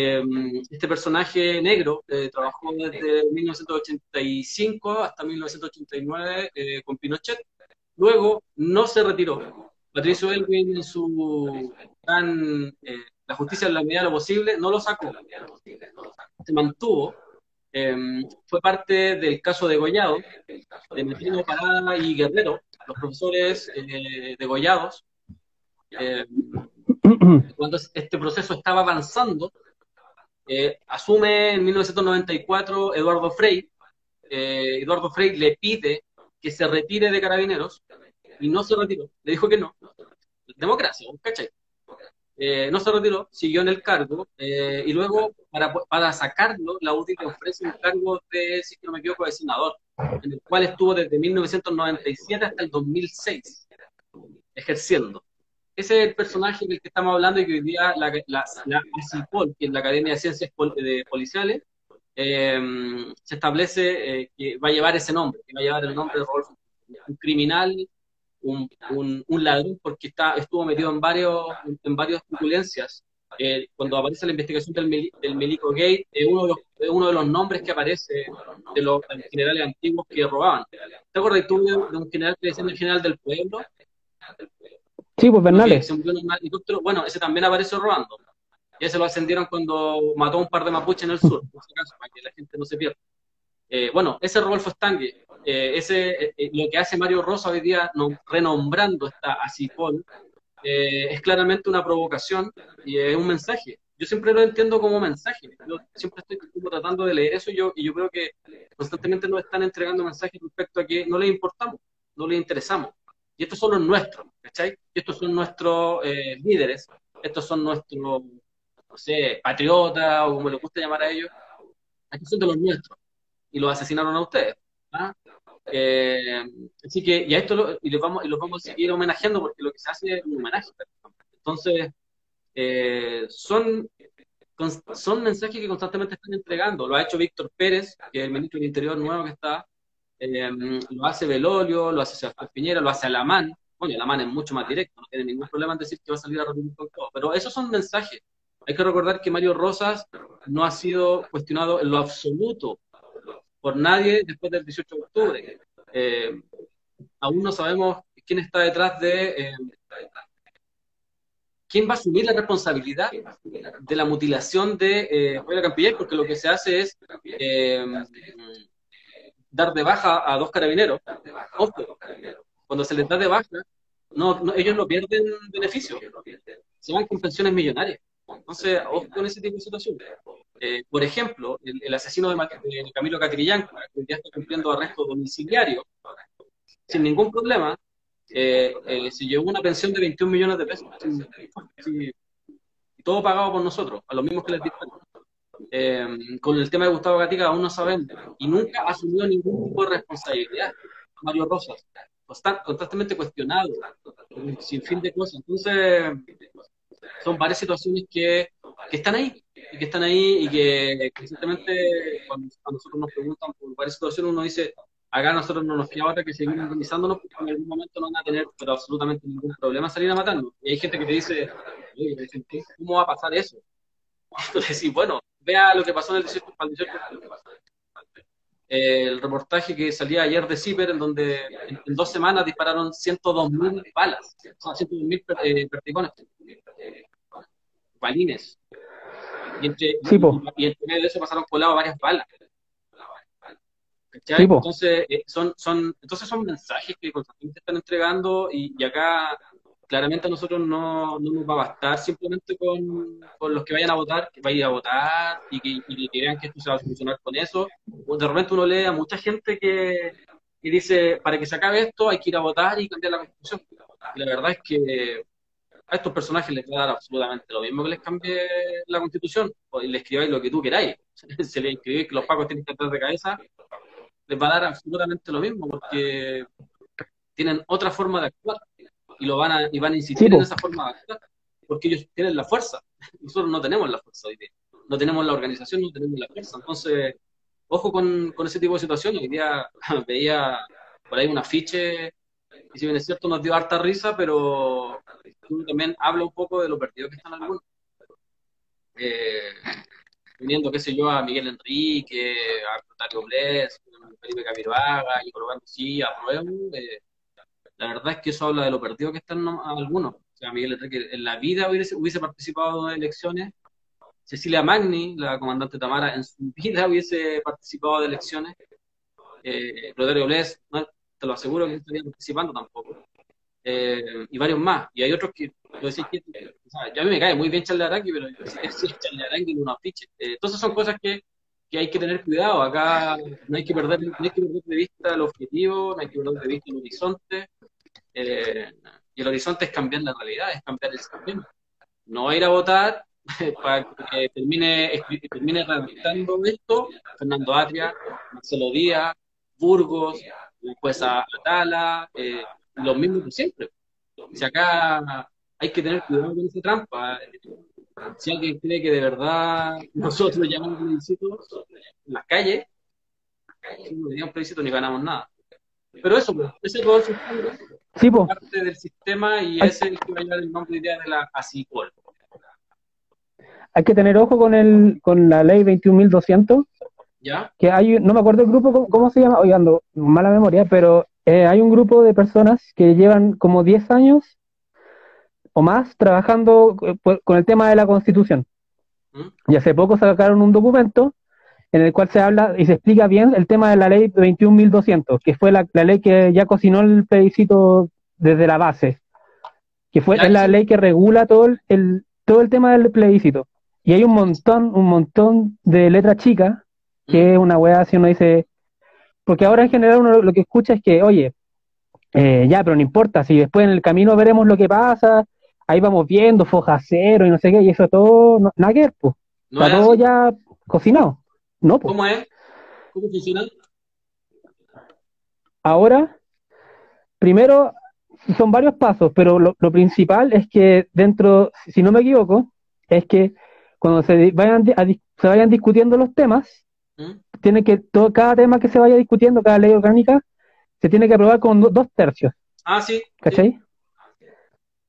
Speaker 2: Em, este personaje negro eh, trabajó desde 1985 hasta 1989 eh, con Pinochet. Luego no se retiró. Patricio Elwin en su plan La justicia en la medida de lo posible no lo sacó. Se mantuvo Em, fue parte del caso de Gollado, de Metrino Parada y Guerrero, los profesores eh, degollados. Em, cuando este proceso estaba avanzando, eh, asume en 1994 Eduardo Frey. Eh, Eduardo Frey le pide que se retire de Carabineros y no se retiró. Le dijo que no. Democracia, ¿cachai? Eh, no se retiró, siguió en el cargo eh, y luego para, para sacarlo la UDI le ofrece un cargo de, si no me equivoco, de senador, en el cual estuvo desde 1997 hasta el 2006 ejerciendo. Ese es el personaje del que estamos hablando y que hoy día la, la, la ACIPOL, que es la Academia de Ciencias Policiales, eh, se establece que va a llevar ese nombre, que va a llevar el nombre de Rodolfo, un criminal un, un, ladrón porque está, estuvo metido en, varios, en varias turbulencias. Eh, cuando aparece la investigación del, del Melico Gate, es uno, de los, uno de los nombres que aparece de los generales antiguos que robaban. ¿Te acuerdas tú de, un general que decía el general del pueblo?
Speaker 1: Sí, pues Bernales.
Speaker 2: Bueno, ese también apareció robando. Y ese lo ascendieron cuando mató a un par de mapuches en el sur, para que la gente no se pierda. Eh, bueno, ese Rodolfo Stangue, eh, ese, eh, lo que hace Mario Rosa hoy día, renombrando esta ACIPOL, es claramente una provocación y es un mensaje. Yo siempre lo entiendo como mensaje. Yo siempre estoy tratando de leer eso y yo, y yo creo que constantemente nos están entregando mensajes respecto a que no les importamos, no les interesamos. Y estos son los nuestros, ¿cachai? Y estos son nuestros líderes, estos son nuestros, no sé, patriotas o como les gusta llamar a ellos. Estos son de los nuestros y los asesinaron a ustedes. ¿ah? Eh, así que, y a esto y los vamos, y los vamos a seguir homenajeando porque lo que se hace es un homenaje. Entonces, eh, son, son mensajes que constantemente están entregando. Lo ha hecho Víctor Pérez, que es el ministro del Interior nuevo que está, eh, lo hace Belolio, lo hace Sebastián Piñera, lo hace Alamán. Bueno, Alamán es mucho más directo, no tiene ningún problema en decir que va a salir a reunir con todo. Pero esos son mensajes. Hay que recordar que Mario Rosas no ha sido cuestionado en lo absoluto por nadie después del 18 de octubre. Eh, aún no sabemos quién está detrás de... Eh, quién va a asumir la responsabilidad de la mutilación de eh, Campillay, porque lo que se hace es dar de baja a dos carabineros. cuando se les da de baja, no, ellos no pierden beneficio, se van con pensiones millonarias. Entonces, ojo con ese tipo de situaciones. Eh, por ejemplo, el, asesino de, Camilo Catrillán, que ya está cumpliendo arresto domiciliario, sin ningún problema, eh, eh, se llevó una pensión de 21 millones de pesos. y todo pagado por nosotros, a los mismos que les disparan. con el tema de Gustavo Gatica aún no saben y nunca ha asumido ningún tipo de responsabilidad. Mario Rosas, constantemente cuestionado, sin fin de cosas. Entonces, son varias situaciones que, que están ahí, y que están ahí y que constantemente cuando a nosotros nos preguntan por varias situaciones uno dice, acá nosotros no nos queda otra que seguir organizándonos porque en algún momento no van a tener pero absolutamente ningún problema salir a matarnos. Y hay gente que te dice, ¿cómo va a pasar eso? Entonces, sí, bueno, vea lo que pasó en el 18, el reportaje que salía ayer de CIPER, en donde en, dos semanas dispararon 102.000 balas, o sea, 102.000 eh, perdigones, balines. Y entre, y, entre medio de eso pasaron colado varias balas. entonces, eh, son, son, entonces son mensajes que constantemente están entregando y, y acá claramente a nosotros no, no, nos va a bastar simplemente con, con, los que vayan a votar, que vayan a votar y que, y que vean que esto se va a solucionar con eso. De repente uno lee a mucha gente que, que dice, para que se acabe esto hay que ir a votar y cambiar la constitución. La verdad es que a estos personajes les va a dar absolutamente lo mismo que les cambie la constitución, o les escribáis lo que tú queráis. Se le inscribe que los pacos tienen que estar de cabeza, les va a dar absolutamente lo mismo, porque tienen otra forma de actuar y lo van a, y van a insistir en esa forma de actuar, porque ellos tienen la fuerza. Nosotros no tenemos la fuerza hoy día. No tenemos la organización, no tenemos la fuerza. Entonces, ojo con, con ese tipo de situaciones. Hoy día veía por ahí un afiche, y si bien es cierto, nos dio harta risa, pero también habla un poco de lo perdido que están algunos. Eh, qué sé yo, a Miguel Enrique, a Rotario Bles, a Felipe Camiroaga, y colocando sí, a eh, la verdad es que eso habla de lo perdido que están algunos. O sea, Miguel Enrique en la vida hubiese, hubiese participado en elecciones. Cecilia Magni, la comandante Tamara, en su vida hubiese participado de elecciones. Eh, Rotario Bles, te lo aseguro que no estaría participando tampoco. Eh, y varios más. Y hay otros que, yo decía que, o sea, ya a mí me cae muy bien Charlie Arangui, pero yo decía que Charlie Arangui en un afiche. Eh, entonces son cosas que, que, hay que tener cuidado. Acá no hay que perder, no hay que perder de vista el objetivo, no hay que perder de vista el horizonte. Eh, y el horizonte es cambiar la realidad, es cambiar el sistema. No ir a votar para que termine, termine redactando esto Fernando Atria, Marcelo Díaz, Burgos, después a Atala, eh, lo mismo que siempre. Si acá hay que tener cuidado con esa trampa. Si alguien cree que de verdad nosotros llamamos plebiscitos en las calles, no teníamos plebiscito ni ganamos nada. Pero eso, pues, ese el sistema,
Speaker 1: sí,
Speaker 2: parte del sistema y ese es el que va a llevar el nombre de la ASICOL.
Speaker 1: Hay que tener ojo con el con la ley 21.200 que hay, no me acuerdo el grupo, ¿cómo, se llama? Oye, ando, mala memoria, pero eh, hay un grupo de personas que llevan como 10 años o más trabajando eh, con el tema de la constitución. ¿Mm? Y hace poco sacaron un documento en el cual se habla y se explica bien el tema de la ley 21.200, que fue la, ley que ya cocinó el plebiscito desde la base, que fue la ley que regula todo el, todo el tema del plebiscito. Y hay un montón, un montón de letras chicas que es una weá si uno dice, porque ahora en general uno lo que escucha es que, oye, eh, ya, pero no importa, si después en el camino veremos lo que pasa, ahí vamos viendo, foja cero y no sé qué, y eso todo, no, nada que ver, pues. Está todo ya cocinado. No,
Speaker 2: ¿Cómo es? ¿Cómo funciona?
Speaker 1: Ahora, primero, son varios pasos, pero lo, principal es que dentro, si no me equivoco, es que cuando se vayan, se vayan discutiendo los temas, ¿Mm? tiene que, todo, cada tema que se vaya discutiendo, cada ley orgánica, se tiene que aprobar con dos tercios.
Speaker 2: Ah, sí.
Speaker 1: ¿Cachai? O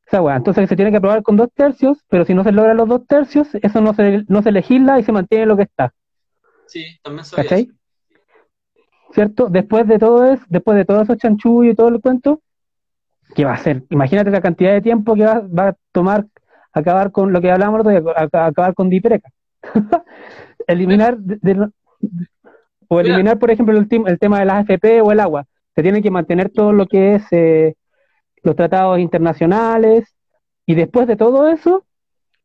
Speaker 1: sea, bueno, entonces se tiene que aprobar con dos tercios, pero si no se logran los dos tercios, eso no se, no se legisla y se mantiene lo que está.
Speaker 2: Sí, también soy
Speaker 1: ¿Cachai? ¿Cierto? Después de todo eso, después de todo eso chanchullo y todo el cuento, ¿qué va a hacer? Imagínate la cantidad de tiempo que va, va a tomar acabar con lo que hablamos acabar con Dipreca. Eliminar de, o eliminar, por ejemplo, el, el, tema de las AFP o el agua. Se tiene que mantener todo lo que es eh, los tratados internacionales y después de todo eso,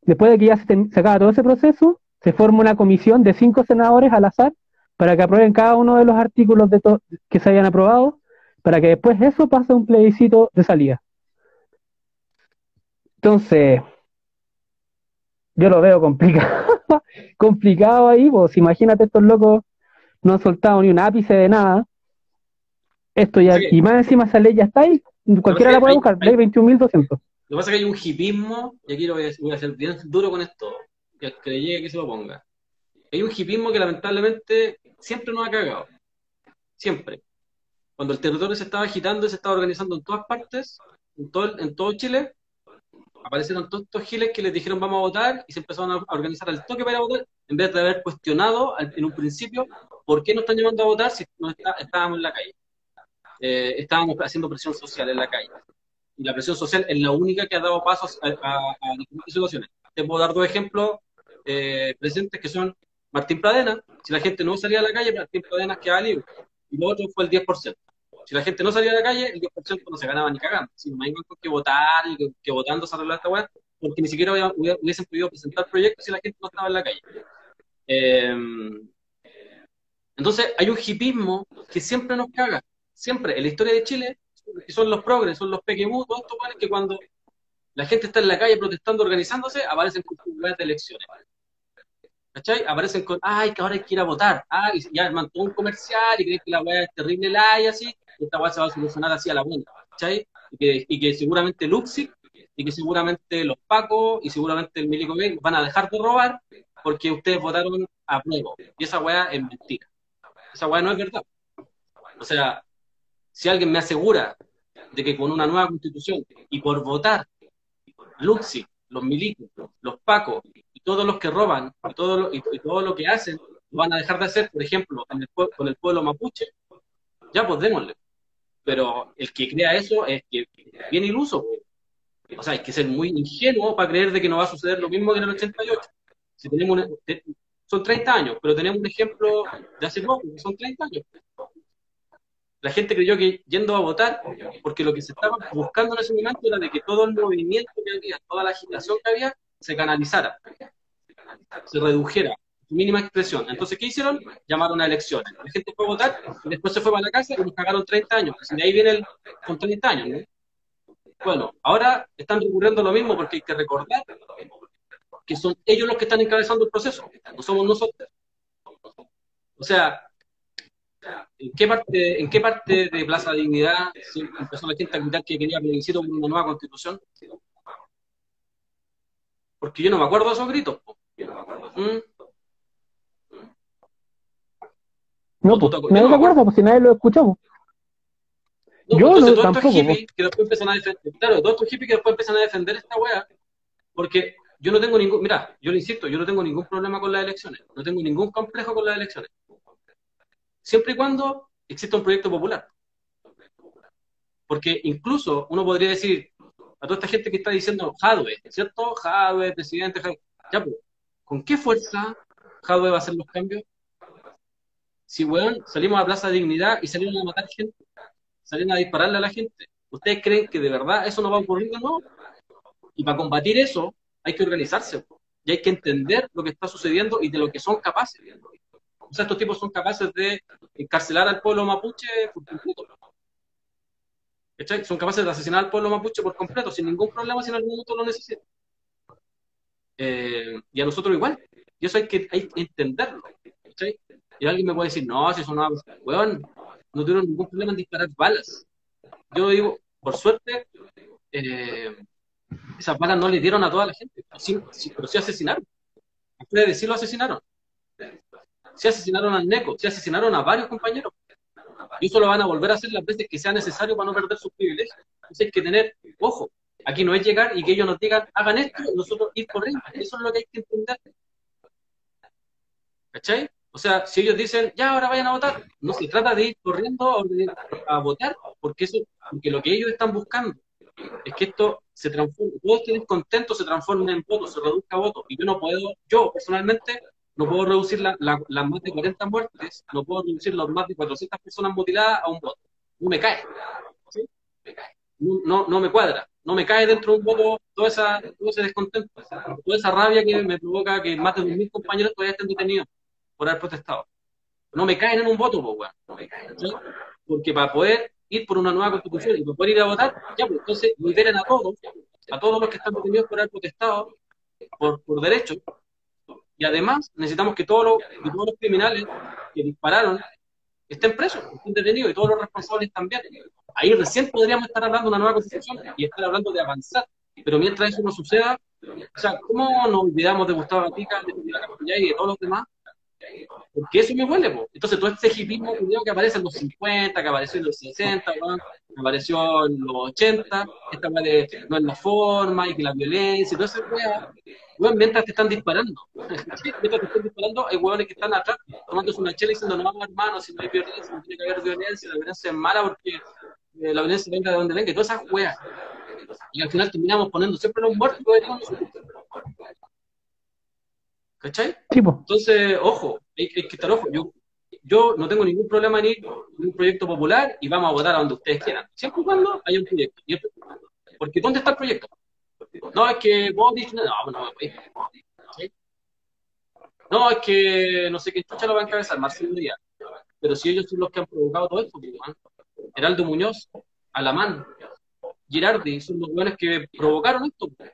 Speaker 1: después de que ya se, se acaba todo ese proceso, se forma una comisión de cinco senadores al azar para que aprueben cada uno de los artículos de que se hayan aprobado, para que después eso pase a un plebiscito de salida. Entonces, yo lo veo complicado, complicado ahí, pues imagínate estos locos no han soltado ni un ápice de nada. Esto ya, y más encima esa ley ya está ahí, cualquiera la puede buscar, ley 21.200.
Speaker 2: Lo que pasa es que hay un hipismo, y aquí lo voy a, voy a hacer bien duro con esto, que, que le llegue que se lo ponga. Hay un hipismo que lamentablemente siempre nos ha cagado. Siempre. Cuando el territorio se estaba agitando y se estaba organizando en todas partes, en todo, en todo Chile, aparecieron todos estos giles que les dijeron vamos a votar y se empezaron a organizar al toque para votar, en vez de haber cuestionado en un principio por qué nos están llamando a votar si no estábamos en la calle. Eh, estábamos haciendo presión social en la calle. Y la presión social es la única que ha dado pasos a, diferentes situaciones. Te puedo dar dos ejemplos eh, presentes que son Martín Pradena. Si la gente no salía a la calle, Martín Pradena quedaba libre. Y lo otro fue el 10%. Si la gente no salía a la calle, el 10% no se ganaba ni cagando. Si no hay que votar y que, votando se arregla esta weá, porque ni siquiera hubiesen podido presentar proyectos si la gente no estaba en la calle. Em, entonces, hay un hipismo que siempre nos caga. Siempre. En la historia de Chile, son los progres, son los pequeños, todos estos que cuando la gente está en la calle protestando, organizándose, aparecen con de elecciones. ¿Cachai? Aparecen con, ay, que ahora hay que ir a votar. Ah, y ya arman un comercial y creen que la weá es terrible la y así. Esta weá se va a solucionar así a la buena. ¿Cachai? Y que, y que seguramente Luxi y que seguramente los Pacos y seguramente el Milico van a dejar de robar porque ustedes votaron a prueba. Y esa weá es mentira. Esa weá no es verdad. O sea, si alguien me asegura de que con una nueva constitución y por votar, Luxi, los milicos, los pacos y todos los que roban y todo lo, y, todo lo que hacen, lo van a dejar de hacer, por ejemplo, con el pueblo mapuche, ya pues démosle. Pero el que crea eso es que bien iluso. O sea, hay que ser muy ingenuo para creer de que no va a suceder lo mismo que en el 88. Si tenemos son 30 años, pero tenemos un ejemplo de hace poco, que son 30 años la gente creyó que yendo a votar, porque lo que se estaba buscando en ese momento era de que todo el movimiento que había, toda la agitación que había, se canalizara, se redujera, su mínima expresión. Entonces, ¿qué hicieron? Llamaron a elecciones. La gente fue a votar y después se fue para la casa y nos cagaron 30 años. Así de ahí viene el, con 30 años. ¿no? Bueno, ahora están recurriendo lo mismo porque hay que recordar que son ellos los que están encabezando el proceso, no somos nosotros. O sea, ¿En qué parte, en qué parte de Plaza Dignidad empezó la gente a gritar que quería plebiscito con una nueva constitución? Porque yo no me acuerdo de esos gritos. ¿Mm?
Speaker 1: No, pues, nadie me acuerdo, pues si nadie lo escuchamos.
Speaker 2: No, yo entonces, no, todos estos hippies que después empiezan a defender, claro, todos estos hippies que después empiezan a defender esta wea, porque yo no tengo ningún, mira, yo le insisto, yo no tengo ningún problema con las elecciones, no tengo ningún complejo con las elecciones siempre y cuando exista un proyecto popular. Porque incluso uno podría decir a toda esta gente que está diciendo Jadwe, ¿cierto? Jadwe, presidente, Jadwe. Ya, pues, ¿con qué fuerza Jadwe va a hacer los cambios? Si, weón, salimos a Plaza de Dignidad y salimos a matar gente, salimos a dispararle a la gente, ¿ustedes creen que de verdad eso no va a ocurrir no? Y para combatir eso hay que organizarse y hay que entender lo que está sucediendo y de lo que son capaces. O sea, estos tipos son capaces de encarcelar al pueblo mapuche por completo. Son capaces de asesinar al pueblo mapuche por completo, sin ningún problema, si en algún momento lo necesitan. Eh, y a nosotros igual. Y eso hay que, hay entenderlo. Y alguien me puede decir, no, si eso no, weón, no tuvieron ningún problema en disparar balas. Yo digo, por suerte, eh, esas balas no le dieron a toda la gente, pero sí, asesinaron. Ustedes sí lo asesinaron se asesinaron al NECO, se asesinaron a varios compañeros. Y eso lo van a volver a hacer las veces que sea necesario para no perder sus privilegios. Entonces hay que tener, ojo, aquí no es llegar y que ellos nos digan, hagan esto, nosotros ir corriendo. Eso es lo que hay que entender. ¿Cachai? O sea, si ellos dicen, ya ahora vayan a votar, no se trata de ir corriendo a, votar, porque eso, porque lo que ellos están buscando es que esto se transforme, todos estén contentos, se transforme en votos, se reduzca a votos. Y yo no puedo, yo personalmente, no puedo reducir las más de 40 muertes, no puedo reducir las más de 400 personas mutiladas a un voto. No me cae. No, no, me cuadra. No me cae dentro de un voto toda esa, todo ese descontento, toda esa rabia que me provoca que más de 2.000 compañeros todavía estén detenidos por haber protestado. No me caen en un voto, pues, Porque para poder ir por una nueva constitución y para poder ir a votar, ya, pues entonces liberen a todos, a todos los que están detenidos por haber protestado por, por derecho, y además necesitamos que todos los, todos los criminales que dispararon estén presos, estén detenidos y todos los responsables también. Ahí recién podríamos estar hablando de una nueva constitución y estar hablando de avanzar. Pero mientras eso no suceda, o sea, ¿cómo nos olvidamos de Gustavo Gatica, de y de todos los demás? Porque eso me huele, po. Entonces todo este hipismo que aparece en los 50, que apareció en los 60, que apareció en los 80, esta no es la forma y que la violencia y todo eso, mientras te están disparando. mientras te están disparando, hay hueones que están atrás tomándose una chela y diciendo, no, hermano, si no hay violencia, no tiene que haber violencia, la violencia es mala porque eh, la violencia venga de donde venga, y todas esas weas. Y al final terminamos poniendo siempre los muertos ¿Cachai? Entonces, ojo, hay, que estar ojo. Yo, yo no tengo ningún problema en ir un proyecto popular y vamos a votar a donde ustedes quieran. Siempre y cuando haya un proyecto. Porque ¿dónde está el proyecto? No, es que no, no, no, es que no sé qué chucha lo va a encabezar, Marcelo Díaz. Pero si ellos son los que han provocado todo esto, pues, Heraldo Muñoz, Alamán, Girardi, son los buenos que provocaron esto. Pues.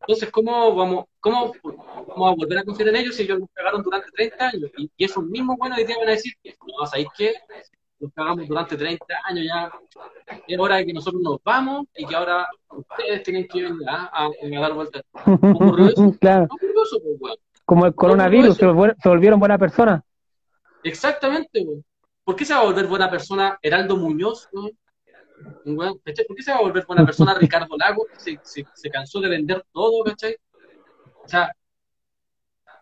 Speaker 2: Entonces, ¿cómo vamos, cómo vamos a volver a confiar en ellos si ellos nos cagaron durante 30 años? Y, esos mismos buenos hoy día van a decir, no, ¿sabéis qué? Nos cagamos durante 30 años ya. Es hora de que nosotros nos vamos y que ahora ustedes tienen que venir a, dar vueltas.
Speaker 1: claro. Pues, Como el coronavirus, se, volvieron buena persona.
Speaker 2: Exactamente, güey. ¿Por qué se va a volver buena persona Heraldo Muñoz? ¿Por qué se va a volver buena persona Ricardo Lago? Se, se, cansó de vender todo, ¿cachai? O sea,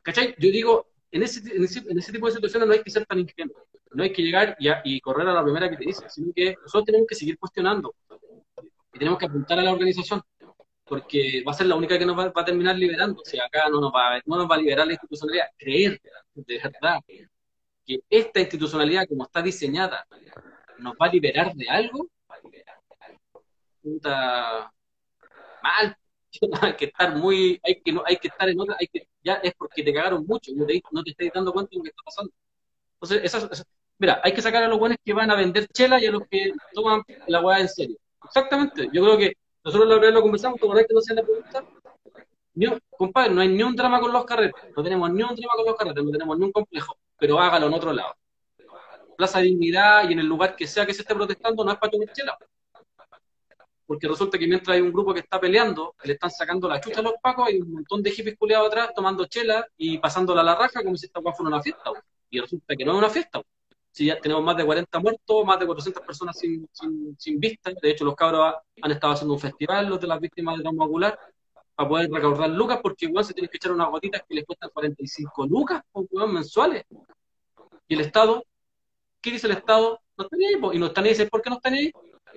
Speaker 2: ¿cachai? Yo digo, en ese, en ese, en ese tipo de situaciones no hay que ser tan ingenuo. No hay que llegar y, y, correr a la primera que te dice, sino que nosotros tenemos que seguir cuestionando y tenemos que apuntar a la organización, porque va a ser la única que nos va, a terminar liberando. O sea, acá no nos, va, no nos va a liberar la institucionalidad, creer de verdad que esta institucionalidad, como está diseñada, nos va a liberar de algo, puta, mal. hay que estar muy, hay que, no, hay que estar en otra, hay que, ya es porque te cagaron mucho, no te, no estás dando cuenta de lo que está pasando. Entonces, mira, hay que sacar a los buenos que van a vender chela y a los que toman la hueá en serio. Exactamente, yo creo que nosotros lo, lo conversamos, ¿tú que no se la pregunta? Compadre, no hay ni un drama con los carretes, no tenemos ni un drama con los carretes, no tenemos ni un complejo, pero hágalo en otro lado. Plaza de Dignidad y en el lugar que sea que se esté protestando no es para tomar chela. Porque resulta que mientras hay un grupo que está peleando, le están sacando la chucha a los pacos, hay un montón de hippies culiados atrás tomando chela y pasándola a la raja como si esta fuera una fiesta. Y resulta que no es una fiesta. Si ya tenemos más de 40 muertos, más de 400 personas sin, sin, vista. De hecho, los cabros han estado haciendo un festival, los de las víctimas de trauma ocular, para poder recaudar lucas, porque igual se tienen que echar unas gotitas que les cuestan 45 lucas por mensuales. Y el Estado, ¿qué dice el Estado? No están ahí, y no están ahí, ¿por qué no están ahí?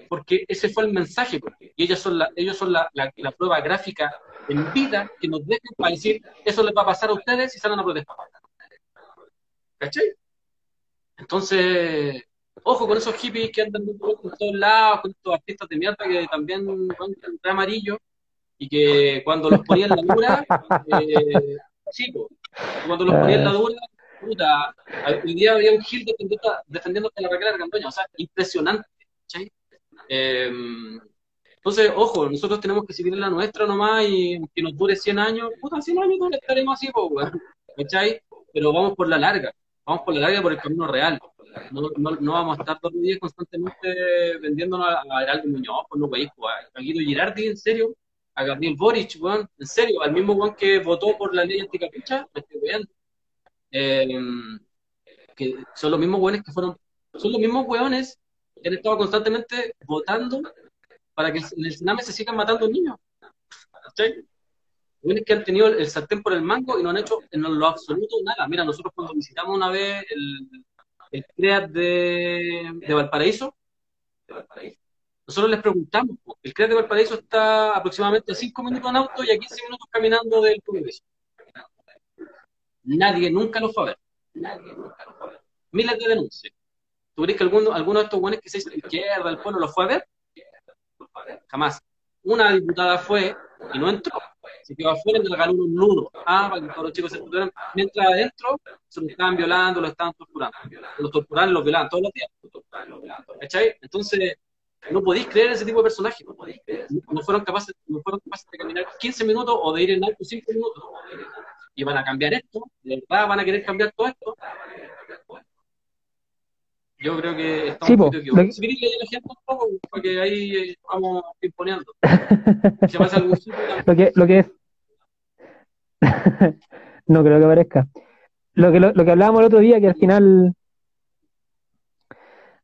Speaker 2: Porque ese fue el mensaje, y ellos son la, ellos son la, la, prueba gráfica en vida que nos dejan para decir, eso les va a pasar a ustedes si salen a protestar. ¿Cachai? Entonces, ojo con esos hippies que andan por todos lados, con estos artistas de mierda que también van de amarillo y que cuando los ponían en la dura, eh, sí, cuando los ponían en la dura, puta, el día había un Gil defendiendo, a la Raquel Argandoña, o sea, impresionante, ¿cachai? Em, entonces, ojo, nosotros tenemos que seguir en la nuestra nomás y que nos dure 100 años, puta, 100 años no estaremos así, ¿cachai? Pero vamos por la larga vamos por la larga por el camino real. No, vamos a estar todos los días constantemente vendiéndonos a, Heraldo Muñoz, pues no pues, a Guido Girardi, en serio, a Gabriel Boric, weón, en serio, al mismo weón que votó por la ley anticapucha, me estoy weando. Eh, que son los mismos weones que fueron, son los mismos weones que han estado constantemente votando para que en el Sename se sigan matando niños. ¿Cachai? Que han tenido el sartén por el mango y no han hecho en lo absoluto nada. Mira, nosotros cuando visitamos una vez el, el CREAT de, de Valparaíso, nosotros les preguntamos, el CREAT de Valparaíso está aproximadamente 5 minutos en auto y a 15 minutos caminando del Congreso. Nadie nunca lo fue a ver. A. Miles de denuncias. ¿Tú crees que alguno, alguno de estos buenos que se dice izquierda, el pueblo, lo fue a ver? Jamás. Una diputada fue y no entró se quedó afuera y le regaló un nudo. Ah, para que todos los chicos se estuvieran. Mientras adentro se lo estaban violando, lo estaban torturando. Los torturaban los violaban todos los días. ¿Cachai? Entonces, no podéis creer en ese tipo de personajes. No, fueron capaces, no fueron capaces de caminar 15 minutos o de ir en alto 5 minutos. Y van a cambiar esto, de verdad van a querer cambiar todo esto. Yo creo que estamos sí, muy equivocados. Si queréis la gente un poco, porque ahí eh, vamos imponiendo. Si pasa algún sitio,
Speaker 1: lo, que, lo que es. no creo que parezca. Lo que, lo, que hablábamos el otro día, que al final.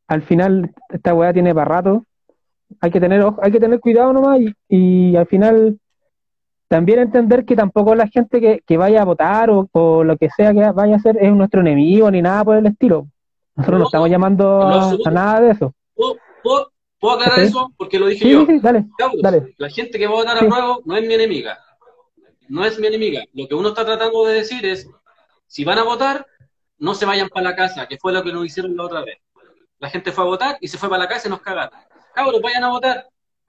Speaker 1: Al final, esta weá tiene para rato. Hay que tener, hay que tener cuidado nomás y, y al final también entender que tampoco la gente que, que vaya a votar o, o, lo que sea que vaya a hacer es nuestro enemigo ni nada por el estilo. Nosotros no, estamos llamando a nada de eso.
Speaker 2: ¿Puedo, aclarar eso? Porque lo dije yo. dale, La gente que va a votar a nuevo no es mi enemiga. No es mi enemiga. Lo que uno está tratando de decir es, si van a votar, no se vayan para la casa, que fue lo que nos hicieron la otra vez. La gente fue a votar y se fue para la casa y nos cagaron. Cabros, vayan a votar.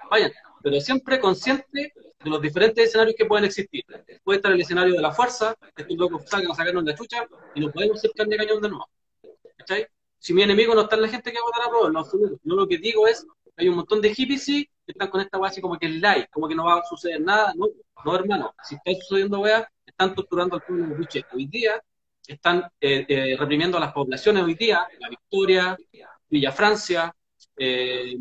Speaker 2: Vayan. Pero siempre consciente de los diferentes escenarios que pueden existir. Puede estar el escenario de la fuerza, que estos locos salgan a sacarnos la chucha y nos podemos hacer carne de cañón de nuevo. ¿Cachai? Si mi enemigo no está en la gente que va a votar a prueba, absoluto. Yo lo que digo es, hay un montón de hippies sí, están con esta weá así como que es light, como que no va a suceder nada. No, no hermano, si está sucediendo weá, están torturando al pueblo mapuche hoy día, están eh, eh, reprimiendo a las poblaciones hoy día, La Victoria, Villa Francia, eh,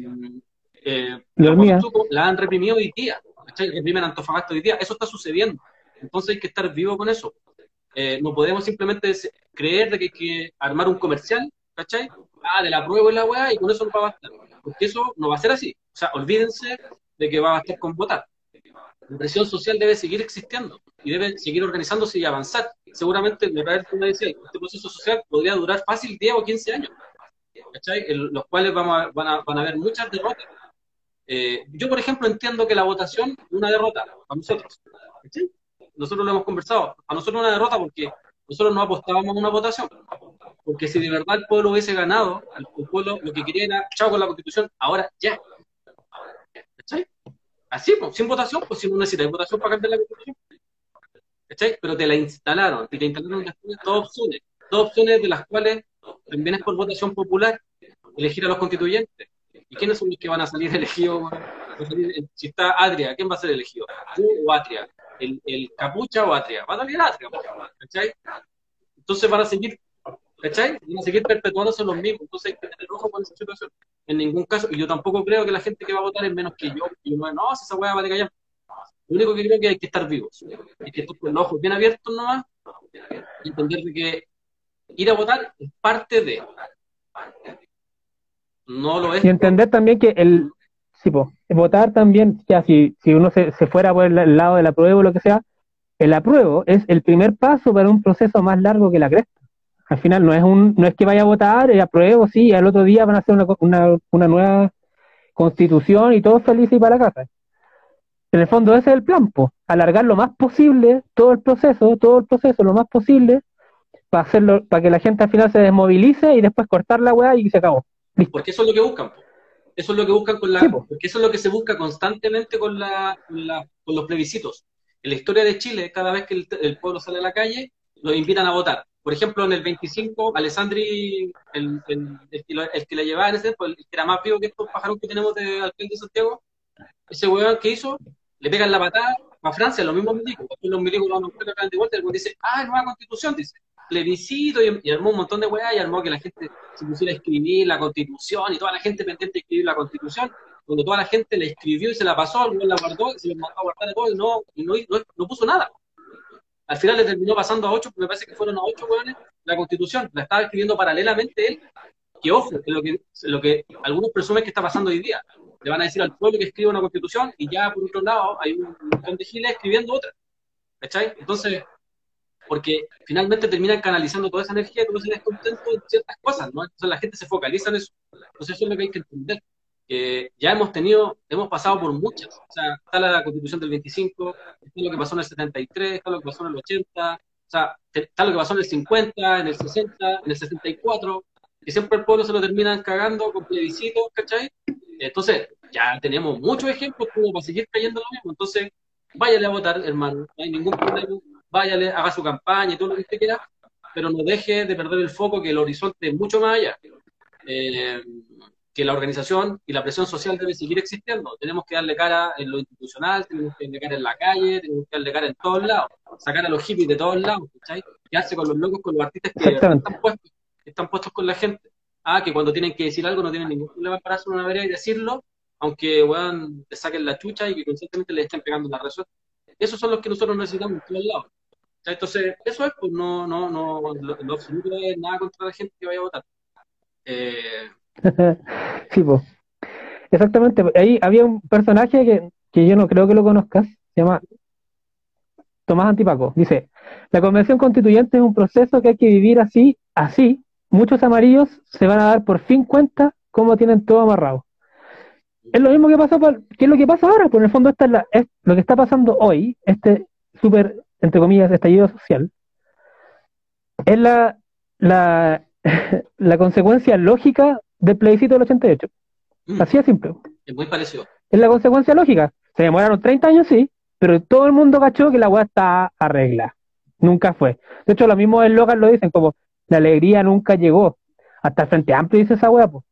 Speaker 2: eh,
Speaker 1: La
Speaker 2: la, han reprimido hoy día, ¿cachai? reprimen Antofagasta hoy día, eso está sucediendo. Entonces hay que estar vivo con eso. Eh, no podemos simplemente creer de que hay que armar un comercial, ¿cachai? Ah, de la prueba y la weá, y con eso no va a bastar. Porque eso no va a ser así. O sea, olvídense de que va a bastar con votar. La presión social debe seguir existiendo y debe seguir organizándose y avanzar. Seguramente, me decía, este proceso social podría durar fácil 10 o 15 años, ¿cachai? En los cuales van, a, van a haber muchas derrotas. Eh, yo, por ejemplo, entiendo que la votación es una derrota para nosotros. Nosotros lo hemos conversado. A nosotros una derrota porque nosotros no apostábamos a una votación. Porque si de verdad el pueblo hubiese ganado, el pueblo lo que quería era chao con la constitución, ahora ya. ¿Cachai? Así, pues, sin votación, pues si no necesitas votación para cambiar la constitución. ¿Cachai? Pero te la instalaron, te instalaron después dos opciones. Dos opciones de las cuales también es por votación popular elegir a los constituyentes. ¿Y quiénes son los que van a salir elegidos? Si está Adria, ¿quién va a ser elegido? ¿Yo o Atria? ¿El, el Capucha o Atria? Va a salir Atria, pues, ¿cachai? Entonces van a seguir, ¿cachai? Van a seguir perpetuándose los mismos. Entonces hay que tener ojo con esa situación. En ningún caso, y yo tampoco creo que la gente que va a votar es menos que yo. Y uno, no, si esa weá va a callar. Lo único que creo es que hay que estar vivos. Hay que estar con los ojos bien abiertos nomás y entender de que ir a votar es parte de. No lo es.
Speaker 1: Y entender también que el, sí, po, votar también, ya si, si uno se, se fuera por el, el lado del apruebo o lo que sea, el apruebo es el primer paso para un proceso más largo que la cresta. Al final no es un, no es que vaya a votar, el apruebo, sí, y al otro día van a hacer una, una, una nueva constitución y todos felices y para la casa. En el fondo ese es el plan, po, alargar lo más posible todo el proceso, todo el proceso lo más posible, para hacerlo, para que la gente al final se desmovilice y después cortar la weá y se acabó.
Speaker 2: Porque eso es lo que buscan. po. Eso es lo que buscan con la.
Speaker 1: Sí, po.
Speaker 2: porque eso es lo que se busca constantemente con, la, con, la- con los plebiscitos. En la historia de Chile, cada vez que el, el pueblo sale a la calle, los invitan a votar. Por ejemplo, en el 25, Alessandri, el, el, el que, lo- el que la llevaba en ese tiempo, el que era más vivo que estos pájaros que tenemos de alcalde de Santiago, ese weón que hizo, le pegan la patada a Francia, los mismos milicos. Los milicos lo van de vuelta y el dice, ah, nueva constitución, dice. Plebiscito y, y armó un montón de weá y armó que la gente se pusiera a escribir la constitución y toda la gente pendiente de escribir la constitución. Cuando toda la gente la escribió y se la pasó, weón la guardó y se los mandó a guardar no, y no, no, no puso nada. Al final le terminó pasando a ocho, me parece que fueron a ocho weones, la constitución. La estaba escribiendo paralelamente él. Que ojo, que lo que, lo que algunos presumen que está pasando hoy día. Le van a decir al pueblo que escriba una constitución y ya por otro lado hay un montón de giles escribiendo otra. ¿Cachai? Entonces, porque finalmente terminan canalizando toda esa energía, todo ese descontento en ciertas cosas, ¿no? Entonces la gente se focaliza en eso. Entonces eso es lo que hay que entender. Que ya hemos tenido, hemos pasado por muchas. O sea, está la constitución del 25, está lo que pasó en el 73, está lo que pasó en el 80, o sea, está lo que pasó en el 50, en el 60, en el 64, que siempre el pueblo se lo terminan cagando con plebiscitos, ¿cachai? Entonces, ya tenemos muchos ejemplos como para seguir cayendo en lo mismo. Entonces, váyale a votar, hermano, no hay ningún problema, váyale, haga su campaña y todo lo que usted quiera, pero no deje de perder el foco, que el horizonte es mucho más allá. Eh, que la organización y la presión social debe seguir existiendo. Tenemos que darle cara en lo institucional, tenemos que darle cara en la calle, tenemos que darle cara en todos lados, sacar a los hippies de todos lados, ¿cachai? Quedarse con los locos, con los artistas que están puestos, que están puestos con la gente. Ah, que cuando tienen que decir algo no tienen ningún problema en pararse una vereda y decirlo, aunque weón, le saquen la chucha y que constantemente le estén pegando la razón. Esos son los que nosotros necesitamos en todos lados. ¿Cachai? Entonces, eso es, pues no, no, no, lo, lo absoluto es nada contra la gente que vaya a votar. Eh,
Speaker 1: sí, pues. Exactamente. Ahí había un personaje que, que yo no creo que lo conozcas, se llama Tomás Antipaco. Dice, la convención constituyente es un proceso que hay que vivir así, así. Muchos amarillos se van a dar por fin cuenta cómo tienen todo amarrado. Es lo mismo que pasó, por- que es lo que pasa ahora, pues en el fondo esta es, la- es lo que está pasando hoy, este súper, entre comillas, estallido social, es la, la, la consecuencia lógica del plebiscito del 88.
Speaker 2: mm,
Speaker 1: Así de simple.
Speaker 2: es muy parecido.
Speaker 1: Es la consecuencia lógica. Se demoraron 30 años, sí, pero todo el mundo cachó que la weá está arregla. Nunca fue. De hecho, los mismos eslogan lo dicen, como la alegría nunca llegó. Hasta el Frente Amplio dice esa weá, po.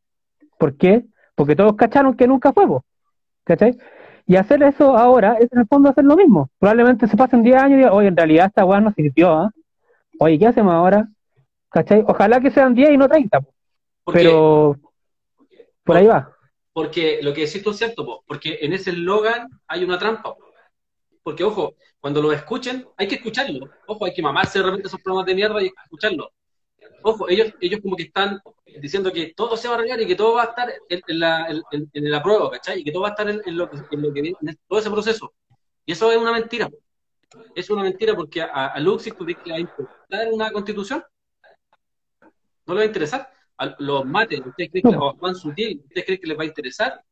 Speaker 1: ¿Por qué? Porque todos cacharon que nunca fue, po. ¿Cachai? Y hacer eso ahora es en el fondo hacer lo mismo. Probablemente se pasen 10 años y digan, oye, en realidad esta weá no sirvió, ¿ah? Oye, ¿qué hacemos ahora? ¿Cachai? Ojalá que sean 10 y no 30, po.
Speaker 2: Porque,
Speaker 1: pero por ahí va.
Speaker 2: porque lo que decís tú es cierto, po, porque en ese eslogan hay una trampa. po. Porque, ojo, cuando lo escuchen, hay que escucharlo. Ojo, hay que mamarse de repente esos programas de mierda y escucharlo. Ojo, ellos, ellos como que están diciendo que todo se va a arreglar y que todo va a estar en, en la, en, en- la prueba, ¿cachai? Y que todo va a estar en, en lo, que, en lo que viene, en todo ese proceso. Y eso es una mentira. Es una mentira porque a, a Luxig tú dices que va a una constitución. No le va a interesar. A los mates, ¿ustedes creen que
Speaker 1: No.
Speaker 2: Juan Sutil, ¿ustedes creen que les va a interesar?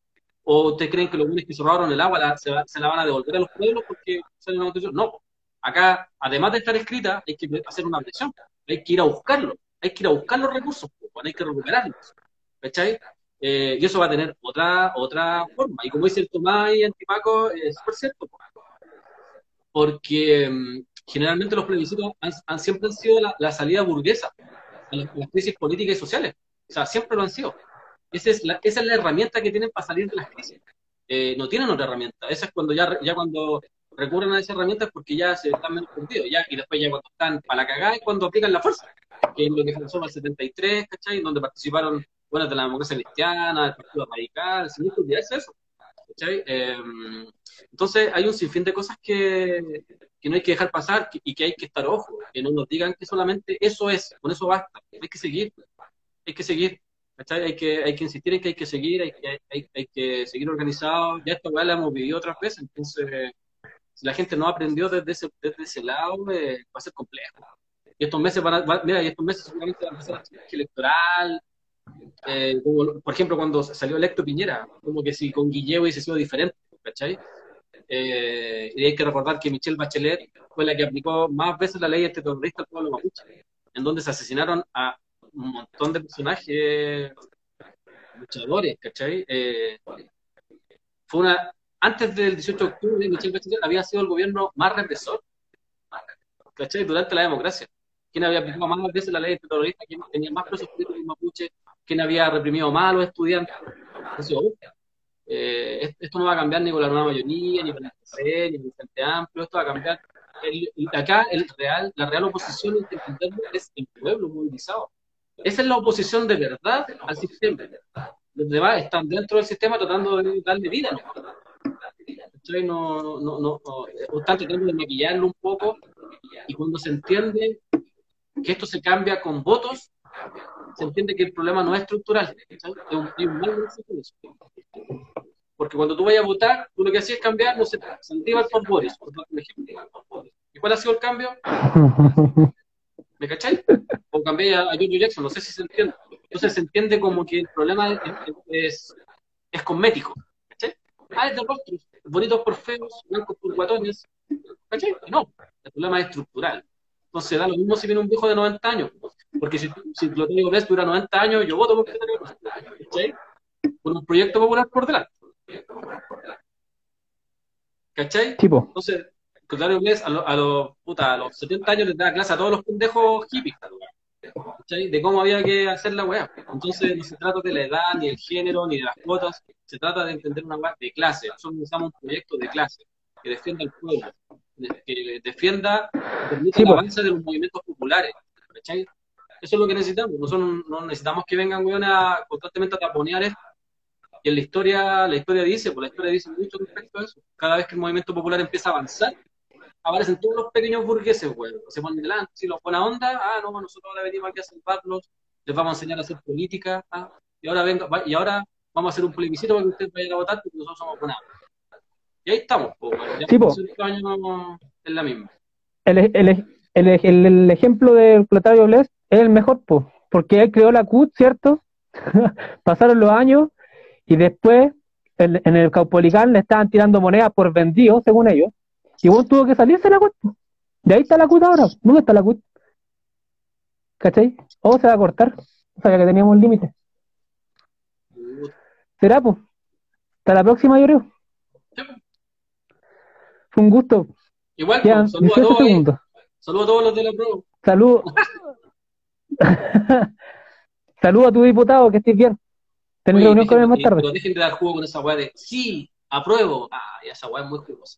Speaker 2: ¿O ustedes creen que los buenos que se robaron el agua la- se, va- se la van a devolver a los pueblos porque sale una constitución? No. Acá, además de estar escrita, hay que hacer una presión. Hay que ir a buscarlo. Hay que ir a buscar los recursos, pues, hay que recuperarlos. ¿Cachai? Eh, y eso va a tener otra, otra forma. Y como dice el Tomás y Antipaco, es súper cierto. pues. Porque mm, generalmente los plebiscitos han, han siempre han sido la, la salida burguesa las, crisis políticas y sociales. O sea, siempre lo han sido. Esa es la, esa es la herramienta que tienen para salir de las crisis. Eh, no tienen otra herramienta. Esa es cuando ya, ya cuando recurren a esa herramienta es porque ya se están menos perdidos. Ya, y después ya cuando están para la cagada es cuando aplican la fuerza. Que es lo que pasó en el 73, ¿cachai? Donde participaron, bueno, de la democracia cristiana, del Partido Radical, sin eso. ¿cachai? Eh, entonces hay un sinfín de cosas que, que no hay que dejar pasar y que hay que estar ojo, que no nos digan que solamente eso es, con eso basta, hay que seguir, hay que seguir. Hay que, hay que insistir en que hay que seguir, hay que, seguir organizado, ya esta weá la hemos vivido otras veces, entonces si la gente no aprendió desde ese, desde ese lado, eh, va a ser complejo. Y estos meses van mira, y estos meses seguramente van a el electoral, eh, como, por ejemplo, cuando salió electo Piñera, como que si con Guilleo hubiese sido diferente, ¿cachai? Eh, y hay que recordar que Michelle Bachelet fue la que aplicó más veces la ley antiterrorista al pueblo mapuche, en donde se asesinaron a un montón de personajes luchadores, ¿cachai? Eh, fue una, antes del 18 de octubre, Michelle Bachelet había sido el gobierno más represor, ¿cachai? Durante la democracia. ¿Quién había aplicado más veces la ley antiterrorista? ¿Quién tenía más presos políticos mapuche? ¿Quién había reprimido más a los estudiantes? Eso, eh, est- esto no va a cambiar ni con la nueva mayoría, ni con el PC, ni con el Frente Amplio, esto va a cambiar. El- acá el real, la real oposición entenderlo, es el pueblo movilizado. Esa es la oposición de verdad al sistema. Los demás están dentro del sistema tratando de darle vida. No, no, no, no, o están tratando de maquillarlo un poco, y cuando se entiende que esto se cambia con votos, se entiende que el problema no es estructural. Es un, hay un mal. Porque cuando tú vayas a votar, tú lo que hacías es cambiar, no sé, Saldívar por Boris, por ejemplo. ¿Y cuál ha sido el cambio? ¿Me cachai? O cambié a, a Giorgio Jackson, no sé si se entiende. Entonces se entiende como que el problema es, es, es cosmético. ¿Cachai? Ah, es de rostros, bonitos por feos, blancos por guatones. ¿Cachai? No, el problema es estructural. Entonces da lo mismo si viene un viejo de 90 años. Porque si, si Clotilde Blest tuviera 90 años, yo voto por Clotilde Blest. ¿Cachai? Con un proyecto popular por delante. ¿Cachai?
Speaker 1: Tipo,
Speaker 2: Entonces, Clotario Blest a, lo- a los puta, a los 70 años les da clase a todos los pendejos hippies, ¿cachai? De cómo había que hacer la weá. Entonces, no se trata de la edad, ni el género, ni de las cuotas, se trata de entender una weá de clase. Nosotros necesitamos un proyecto de clase que defienda al pueblo, que defienda, permita
Speaker 1: Sí,
Speaker 2: el
Speaker 1: po.
Speaker 2: avance de los movimientos populares, ¿cachai? Eso es lo que necesitamos. Nosotros no necesitamos que vengan weones a constantemente a taponear esto. Y en la historia, la historia dice, pues la historia dice mucho respecto a eso. Cada vez que el movimiento popular empieza a avanzar, aparecen todos los pequeños burgueses, weón. Se ponen delante, si los buena onda, ah, no, nosotros ahora venimos aquí a salvarlos, les vamos a enseñar a hacer política, ah, y ahora venga, y ahora vamos a hacer un plebiscito para que ustedes vayan a votar porque nosotros somos buena onda. Y ahí estamos, pues. Ya
Speaker 1: Sí, po.
Speaker 2: 18 años en la misma.
Speaker 1: el, el, el, el, el ejemplo de Clotario Blest es el mejor, po, porque él creó la CUT, ¿cierto? Pasaron los años y después en, en el Caupolicán le estaban tirando monedas por vendido, según ellos, y vos tuvo que salirse la CUT. De ahí está la CUT ahora. ¿Dónde está la CUT? ¿Cachai? O se va a cortar. O sea, que teníamos límite. ¿Será, pues? Hasta la próxima, yo creo. Fue un gusto.
Speaker 2: Igual, pues, saludos a
Speaker 1: 18
Speaker 2: todos
Speaker 1: segundos.
Speaker 2: Saludos a todos los de la Pro.
Speaker 1: Salud. Saludos a tu diputado, que estés bien.
Speaker 2: Oye,
Speaker 1: reunión con él más tarde.
Speaker 2: Pero dejen de dar jugo con esa weá de sí, apruebo. Ah, esa weá es muy jugosa.